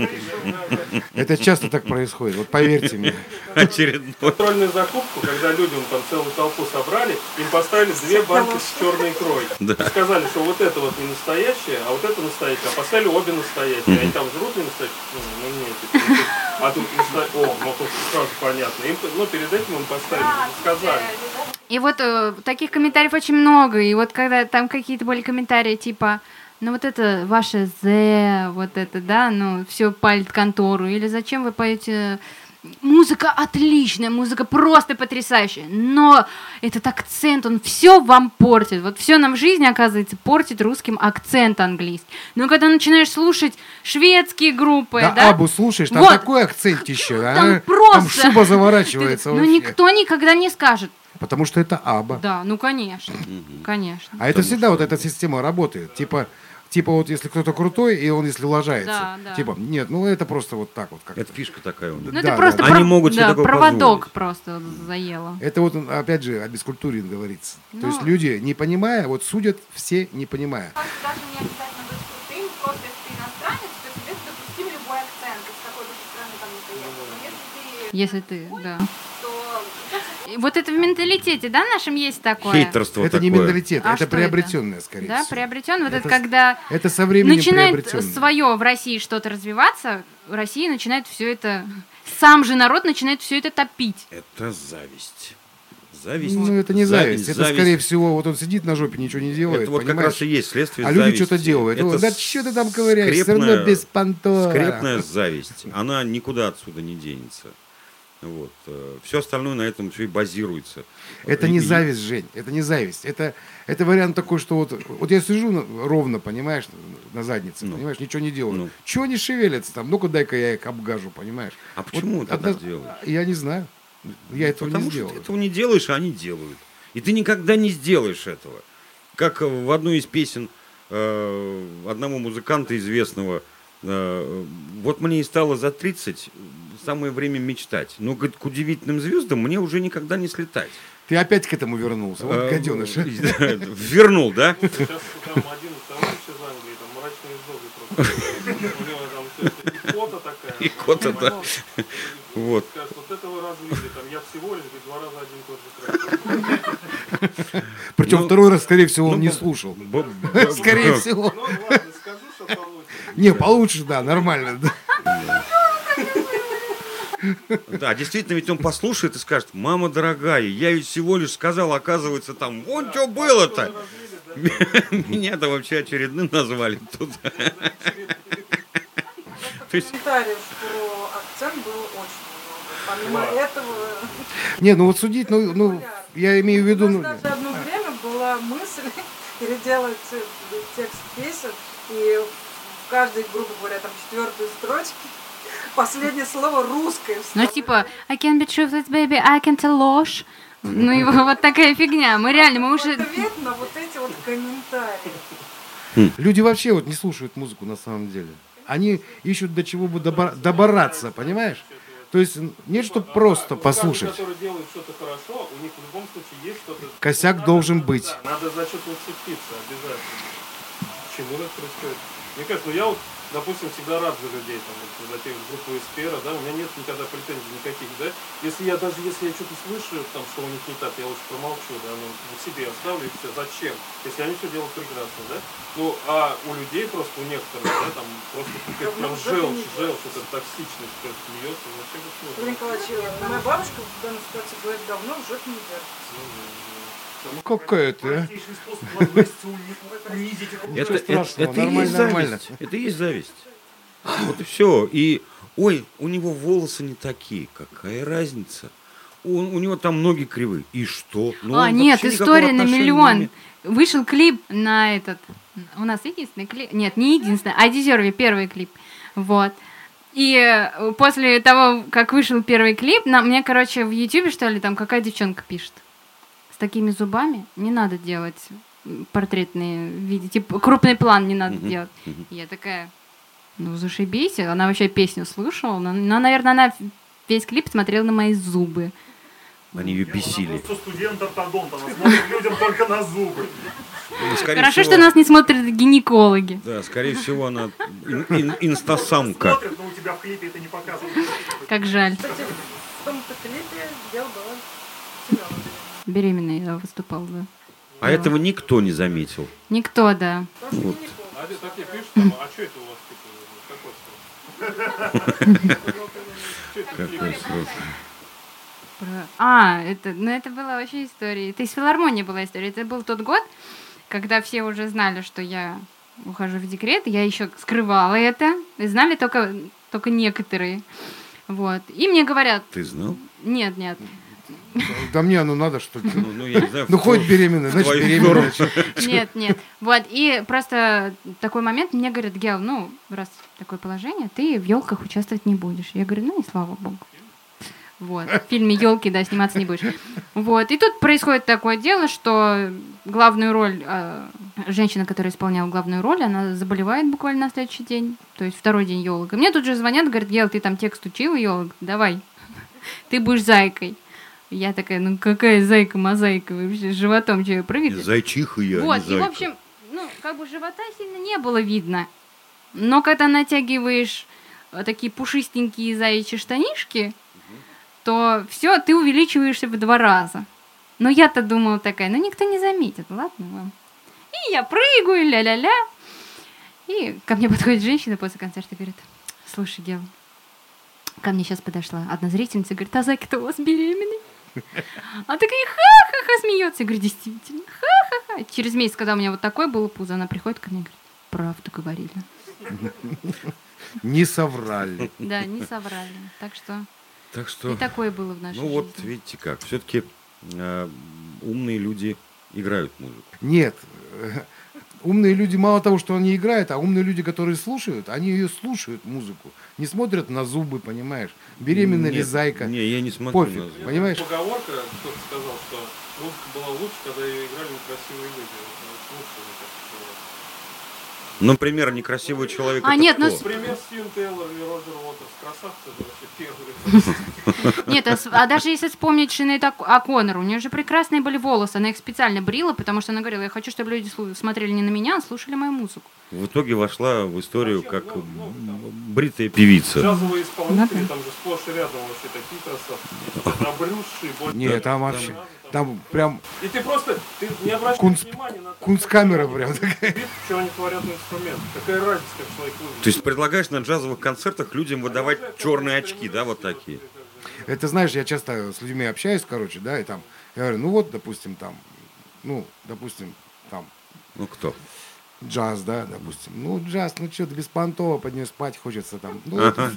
E: Да, да.
D: Это часто так происходит, вот поверьте мне.
B: Очередной.
E: Контрольную закупку, когда людям там целую толпу собрали, им поставили две банки с черной икрой.
B: Да.
E: И сказали, что вот это вот не настоящее, а вот это настоящее. А поставили обе настоящие. Они там жрут не настоящие. Ну, ну нет. типа, А тут настоящее. О, ну тут сразу понятно. Им, ну, перед этим им поставили, сказали.
A: И вот э, таких комментариев очень много. И вот когда там какие-то были комментарии типа, ну вот это ваше «зе», вот это, да, ну все палит контору. Или зачем вы поете Музыка отличная, музыка просто потрясающая, но этот акцент, он все вам портит. Вот все нам в жизни, оказывается, портит русским акцент английский. Но когда начинаешь слушать шведские группы,
D: Да,
A: да,
D: Абу слушаешь, там
A: Вот.
D: такой акцент еще, а?
A: Там просто-
D: Там шуба заворачивается
A: ну никто никогда не скажет.
D: Потому что это Аба.
A: Да, ну конечно, конечно.
D: А это всегда вот эта система работает. Типа, типа вот если кто-то крутой, и он если лажается.
A: Да, да.
D: Типа, нет, ну это просто вот так вот как
B: Это фишка такая у них.
A: Ну
D: Да,
A: это просто
D: да.
B: Они
A: про-
B: могут себе
A: да,
B: такое
A: проводок
B: позволить.
A: просто заело.
D: Это вот, опять же, о бескультурии говорится. То
A: Ну.
D: есть люди, не понимая, вот судят все, не понимая.
G: Даже не обязательно быть крутым, просто если ты иностранец, то тебе допустим любой акцент, из какой бы ты страны там ни приехал. Но если ты,
A: Если ты, да. Вот это в менталитете, да, нашем есть такое?
B: Хейтерство
D: это не
B: такое.
D: менталитет,
A: А
D: это приобретенное, скорее
A: Да,
D: всего.
A: приобретен. Вот это,
D: Это
A: когда
D: Это со временем
A: начинает
D: приобретенное.
A: свое в России что-то развиваться, в России начинает все это, сам же народ начинает все это топить.
B: Это зависть. Зависть.
D: Ну, это не зависть. Это,
B: зависть.
D: скорее всего, вот он сидит на жопе, ничего не делает,
B: Это вот как
D: понимаешь?
B: раз и есть следствие
D: а люди что-то делают. Ну,
B: Это
D: да что ты там ковыряешь, все равно
B: скрепная-
D: без понтора.
B: Скрепная зависть. Она никуда отсюда не денется. Вот. Все остальное на этом все и базируется.
D: Это
B: И-
D: не зависть, Жень, это не зависть. Это, это вариант такой, что вот, вот я сижу ровно, понимаешь, на заднице,
B: Ну.
D: понимаешь, ничего не делаю.
B: Ну.
D: Чего они шевелятся там? Ну-ка дай-ка я их обгажу, понимаешь?
B: А почему ты
D: одна-
B: так делаешь?
D: Я не знаю. Я этого
B: Потому
D: не
B: что
D: сделал.
B: ты этого не делаешь, а они делают. И ты никогда не сделаешь этого. Как в одной из песен э, одного музыканта известного, э, вот мне и стало за 30, самое время мечтать. Но говорит, к удивительным звездам мне уже никогда не слетать.
D: Ты опять к этому вернулся, вот
B: Э,
D: гаденыш.
B: Вернул, да?
E: Сейчас там один товарищ из Англии, там мрачные взгляды просто. У него там все это икота такая.
B: Икота, да. Вот.
E: Скажет, вот это вы разлили, там я всего лишь два раза один и тот же трек.
D: Причем
B: Ну,
D: второй раз, скорее всего, он
B: ну,
D: не слушал. Скорее всего.
E: Ну ладно, скажу, что получится.
D: Не, получше, да, нормально. Да.
B: Действительно, ведь он послушает и скажет, мама дорогая, я ведь всего лишь сказал, оказывается, там, вон что было-то. Меня-то вообще очередным назвали тут. То есть,
H: Комментариев про акцент было очень много. Помимо этого,
D: Не, ну вот судить, ну, ну я имею в виду...
H: у
D: ну,
H: нас даже одно время была мысль переделать э, текст песен, и в каждой, грубо говоря, там четвертой строчке последнее слово русское.
A: Ну типа, I can be truthless, baby, I can tell ложь. Ну и вот такая фигня. Мы реально, мы уже...
H: ответ на вот эти вот комментарии.
D: Люди вообще вот не слушают музыку на самом деле. Они ищут до чего бы добра- добраться, понимаешь? То есть нет, чтобы просто
E: Музыканты,
D: послушать.
E: которые делают что-то хорошо, у них в любом случае есть что-то...
D: Косяк
E: Надо-
D: должен быть.
E: Да, надо за что-то уцепиться обязательно. Почему это происходит? Мне кажется, ну я вот, допустим, всегда рад за людей, там, вот, за тех группу Эспера, да, у меня нет никогда претензий никаких, да. Если я даже, если я что-то слышу, там, что у них не так, я лучше промолчу, да, ну, в себе оставлю и все. Зачем? Если они все делают прекрасно, да. Ну, а у людей просто, у некоторых, да, там, просто какая-то прям
H: в жопе не
E: желчь, желчь, эта токсичность, просто льется, зачем это нужно?
H: Николаевич, моя бабушка в данной ситуации говорит, давно в жопе не держится.
D: Ну какая ты, а?
F: Его.
B: это, это, это и есть
D: нормально,
B: зависть. Это и есть зависть. Вот и все. И, ой, у него волосы не такие. Какая разница? Он, у него там ноги кривые. И что? Ну,
A: А, нет, история на
B: не
A: миллион.
B: имеет.
A: Вышел клип на этот... У нас единственный клип... Нет, не единственный, а Дезерви первый клип. Вот. И э, после того, как вышел первый клип, на, мне, короче, в Ютубе, что ли, там какая девчонка пишет. С такими зубами не надо делать портретные видео. Типа, крупный план не надо делать.
B: мгм.
A: Я такая... Ну, зашибись. Она вообще песню слушала. Но, но, наверное, она весь клип смотрела на мои зубы.
B: Они ее
F: Она
B: бесили.
F: просто студент-ортодонт, она смотрит людям только на зубы.
B: Ну,
A: Хорошо,
B: всего-
A: что нас не смотрят гинекологи.
B: Да, скорее всего, она ин- ин- инстасамка.
F: Смотрят, но у тебя в клипе это не показывают.
A: Как жаль.
H: Кстати, в том-то клипе
A: Беременной я выступала, да.
B: А этого никто не заметил.
A: Никто, да.
B: Вот.
E: А ты так и пишешь там, а что это у вас типа, какой срок? Что это клип?
B: Какой срок.
A: Про- А, это, ну это была вообще история. Это из филармонии была история. Это был тот год, когда все уже знали, что я ухожу в декрет. Я еще скрывала это. И знали только, только некоторые. Вот. И мне говорят,
B: Ты знал?
A: нет, нет.
D: Да мне оно надо, что ли?
B: Ну, ну, я не знаю.
D: Ну, хоть беременная, значит, беременная.
A: Нет, нет. Вот, и просто такой момент, мне говорят, Гел, ну, раз такое положение, ты в елках участвовать не будешь. Я говорю, ну и слава богу. Вот, в фильме елки, да, сниматься не будешь. Вот, и тут происходит такое дело, что главную роль, э, женщина, которая исполняла главную роль, она заболевает буквально на следующий день, то есть второй день елок. И мне тут же звонят, говорят, Гел, ты там текст учил елок, давай, ты будешь зайкой. Я такая, ну какая зайка-мозаика, вообще с животом что, прыгаете?
B: Зайчиха я, а
A: Вот, и в общем, ну, как бы живота сильно не было видно. Но когда натягиваешь э, такие пушистенькие заячьи штанишки, то все, ты увеличиваешься в два раза. Но я-то думала такая, ну никто не заметит, ладно вам. И я прыгаю, ля-ля-ля. И ко мне подходит женщина после концерта и говорит, слушай, Гел, ко мне сейчас подошла одна зрительница говорит, а Зайка-то у вас беременный? А такая ха-ха-ха смеется. Я говорю, действительно, ха-ха-ха. Через месяц, когда у меня вот такое было пузо, она приходит ко мне и говорит, правду говорили.
D: Не соврали.
A: Да, не соврали. Так что
B: Так что,
A: и такое было в нашей
B: ну вот,
A: жизни.
B: видите как, все-таки умные люди играют музыку.
D: Нет. э, Умные люди мало того, что они играют, а умные люди, которые слушают, они ее слушают, музыку. Не смотрят на зубы, понимаешь? Беременная ли
B: Нет,
D: зайка.
B: Не, я не смотрю
D: Пофиг.
B: на.
D: Понимаешь?
E: Поговорка, кто-то сказал, что музыка была лучше, когда ее играли некрасивые люди. Вот Лучше, мне кажется, было.
B: Например, некрасивый человек
A: А,
B: это
A: нет, ну
B: кто?
A: с-
E: Пример Стивен Тейлор и Роджер Уотерс. Красавцы, это вообще первые.
A: Нет, а, а даже если вспомнить Шинейд О'Коннор, у нее же прекрасные были волосы, она их специально брила, потому что она говорила, я хочу, чтобы люди смотрели не на меня, а слушали мою музыку.
B: В итоге вошла в историю как бритая певица.
E: Джазовые исполнители, там же сплошь и рядом вообще такие красавцы. Обрюзшие, больше.
D: Нет, там вообще, там прям
E: И ты просто, ты не обращаешь
D: Кунст-
E: внимания на
D: кунсткамера прям такая.
E: бит, что они творят на инструмент. Какая разница, как человек выглядит.
B: То есть предлагаешь на джазовых концертах людям выдавать черные очки, да, вот такие?
D: Это знаешь, я часто с людьми общаюсь, короче, да, и там, я говорю, ну вот, допустим, там, ну, допустим, там,
B: Ну кто?
D: джаз, да, допустим. Ну, джаз, ну что, без понтова под нее спать хочется там. Ну, это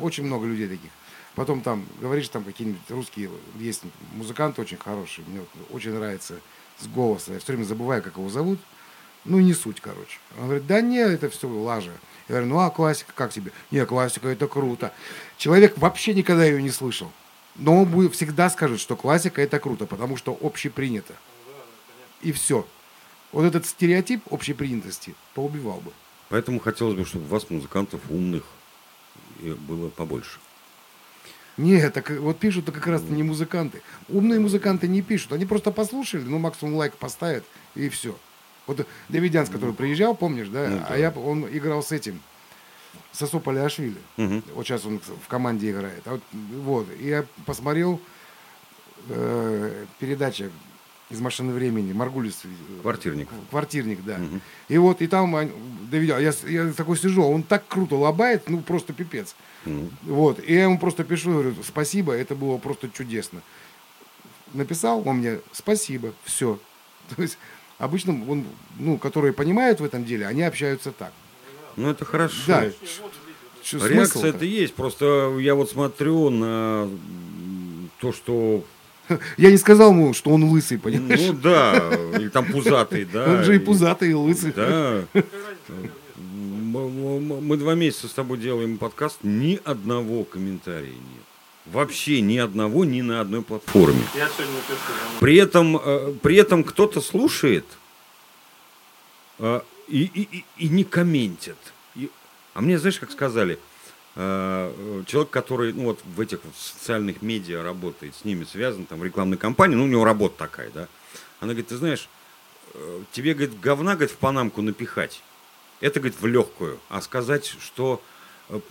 D: очень много людей таких. Потом там, говоришь, там какие-нибудь русские, есть музыканты очень хорошие, мне очень нравится с голоса. Я все время забываю, как его зовут. Ну, и не суть, короче. Он говорит, да нет, это все лажа. Я говорю, ну, а классика как тебе? Не, классика, это круто. Человек вообще никогда ее не слышал. Но он будет, всегда скажет, что классика это круто, потому что общепринято. И все. Вот этот стереотип общепринятости поубивал бы.
B: Поэтому хотелось бы, чтобы у вас, музыкантов умных, было побольше.
D: Нет, так вот пишут-то как раз не музыканты. Умные музыканты не пишут. Они просто послушали, ну, максимум лайк поставят, и все. Вот Давидянс, который приезжал, помнишь, да?
B: Ну да.
D: А я, он играл с этим, Сосо Палиашвили.
B: Мгм.
D: Вот сейчас он в команде играет. А вот, вот. И я посмотрел э, передача из машины времени, Маргулис. э,
B: Квартирник.
D: Квартирник, да.
B: Мгм.
D: И вот, и там Давидян, я, с- я такой сижу, он так круто лобает, ну, просто пипец.
B: Ну,
D: Вот, и я ему просто пишу, говорю, спасибо, это было просто чудесно. Написал он мне, спасибо, все. То есть обычно, он, ну, которые понимают в этом деле, они общаются так.
B: ну, это хорошо.
D: Да, Чё,
B: Реакция это есть. Просто я вот смотрю на то, что...
D: Я не сказал ему, что он лысый, понимаешь?
B: Ну да, или там пузатый, да.
D: он же и пузатый, и лысый.
B: Да. Мы два месяца с тобой делаем подкаст, ни одного комментария нет. Вообще ни одного, ни на одной платформе.
E: Я сегодня напишу. да,
B: При этом, э, при этом кто-то слушает э, и, и, и- не комментит. И А мне, знаешь, как сказали, э, человек, который ну, вот в этих вот социальных медиа работает, с ними связан, там, рекламной кампании, ну, у него работа такая, да. Она говорит, ты знаешь, тебе, говорит, говна, говорит, в панамку напихать. Это, говорит, в легкую. А сказать, что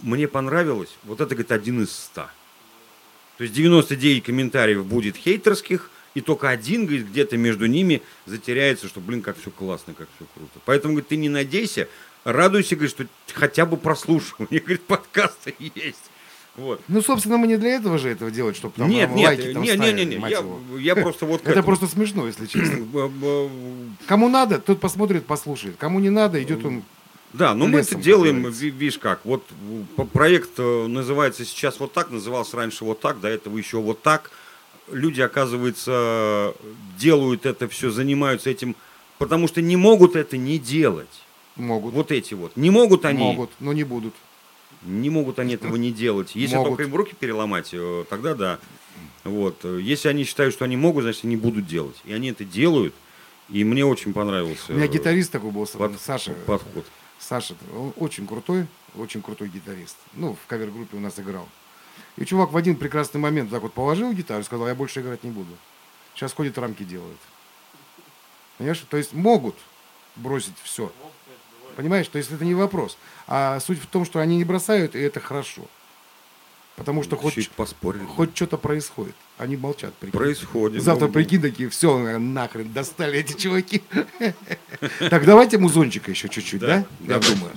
B: мне понравилось, вот это, говорит, один из ста. То есть 99 комментариев будет хейтерских, и только один, говорит, где-то между ними затеряется, что, блин, как все классно, как все круто. Поэтому, говорит, ты не надейся, радуйся, говорит, что хотя бы прослушивание, говорит, подкасты есть. Вот.
A: Ну, собственно, мы не для этого же этого делать, чтобы там
B: нет,
A: нам
B: нет,
A: лайки там
B: не, не,
A: ставили,
B: не, не,
A: мать
B: я,
A: его.
B: я просто вот
A: Это просто смешно, если честно. Кому надо, тот посмотрит, послушает. Кому не надо, идет он.
B: Да, но мы это делаем, видишь как, вот проект э, называется сейчас вот так, назывался раньше вот так, до этого еще вот так. Люди, оказывается, делают это все, занимаются этим, потому что не могут это не делать.
A: Могут.
B: Вот эти вот. Не могут они,
A: Могут, но не будут.
B: не могут они этого не делать. Если
A: Могут.
B: только им руки переломать, э, тогда да. Вот. Если они считают, что они могут, значит, они будут делать. И они это делают. И мне очень понравился
A: У меня гитарист такой был,
B: под-
A: Саша.
B: подход.
A: Саша, он очень крутой, очень крутой гитарист. Ну, в кавер-группе у нас играл. И чувак в один прекрасный момент так вот положил гитару и сказал, я больше играть не буду. Сейчас ходит рамки делает. Понимаешь? То есть могут бросить все. Понимаешь? То есть это не вопрос. А суть в том, что они не бросают, и это хорошо. Потому что хоть,
B: Чуть поспорили.
A: хоть что-то происходит. Они молчат. прикинь.
B: Происходит.
A: Завтра
B: Ну,
A: прикинь такие, все, нахрен, достали эти чуваки. Так, давайте музончика еще чуть-чуть,
B: Да?
A: Я думаю.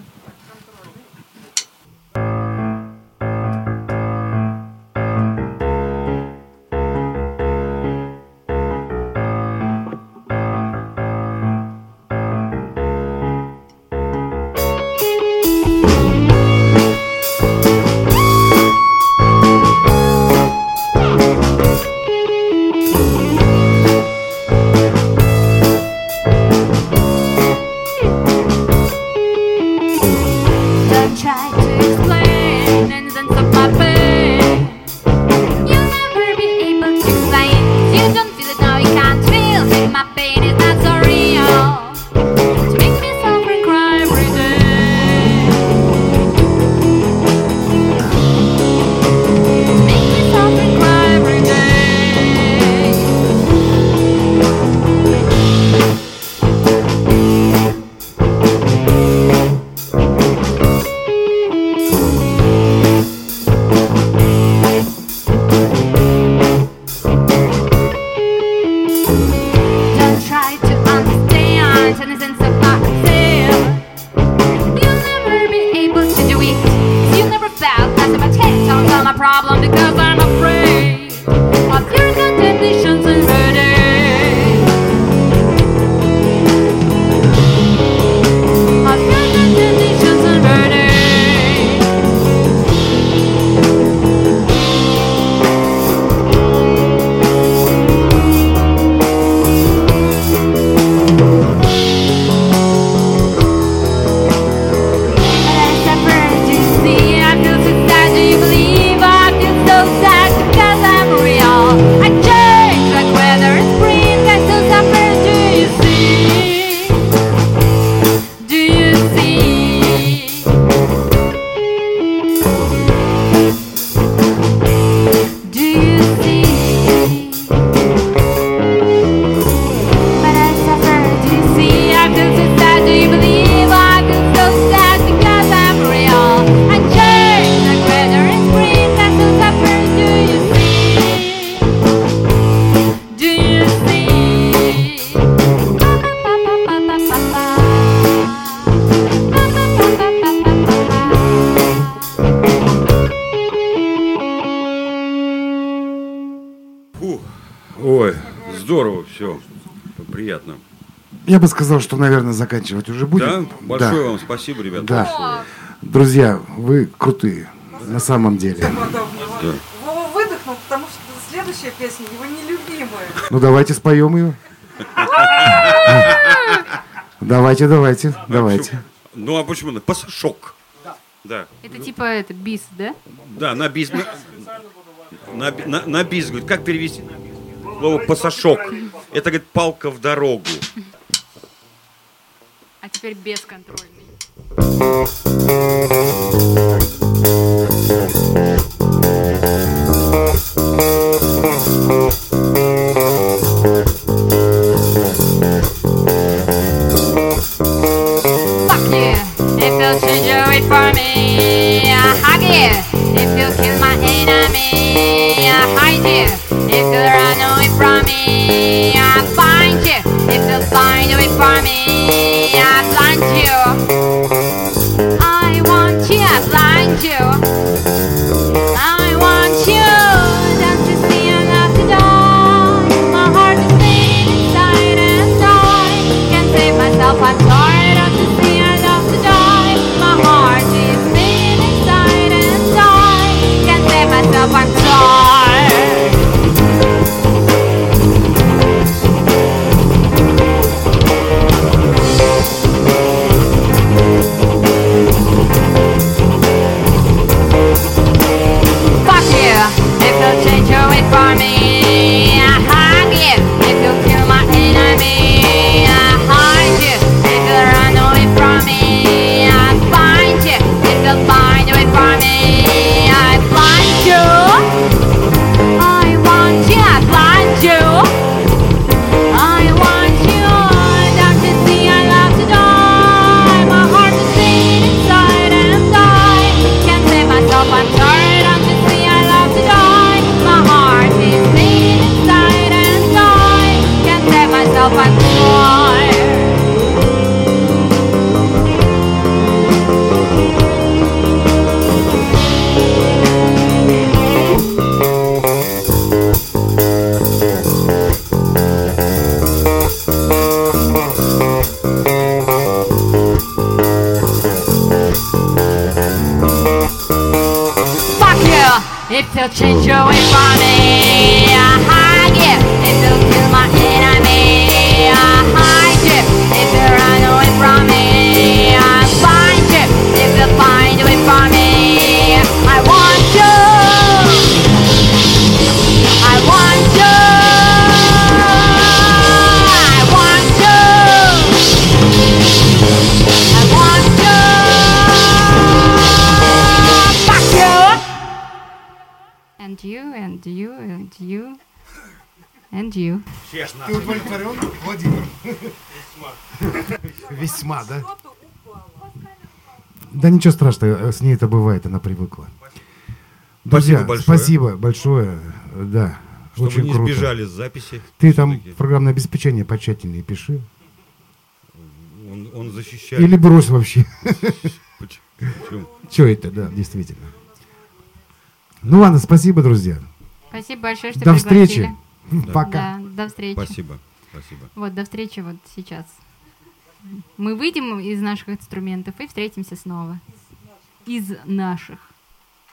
A: Я бы сказал, что, наверное, заканчивать уже будем.
B: Да? Большое вам спасибо, ребята.
A: Да.
B: большое.
A: Друзья, вы крутые. На самом деле.
H: Вова выдохнул, потому что следующая песня его нелюбимая.
A: Ну давайте споем ее. Давайте, давайте, давайте.
B: Ну а почему? Пасашок. Да.
I: Это типа это бис, да?
B: Да, на бис. На, на, на- бис, говорит, как перевести? Слово пасашок. Это, говорит, палка в дорогу.
I: Теперь бесконтрольный.
A: i'm sorry
D: сама, да? Да ничего страшного, э, с ней это бывает, она привыкла. Друзья, спасибо
B: большое.
D: Спасибо большое, да.
B: Чтобы
D: очень
B: не
D: круто.
B: сбежали с записи.
D: Ты там программное обеспечение почательнее пиши.
B: Он, он защищает.
D: Или брось вообще.
B: Почему?
D: Это, да, действительно. Ну ладно, спасибо, друзья.
J: Спасибо большое, что
D: До пригласили. встречи.
J: Да.
D: Пока.
J: Да, до встречи.
B: Спасибо. Спасибо.
J: Вот, до встречи вот сейчас. Мы выйдем из наших инструментов и встретимся снова. Из наших.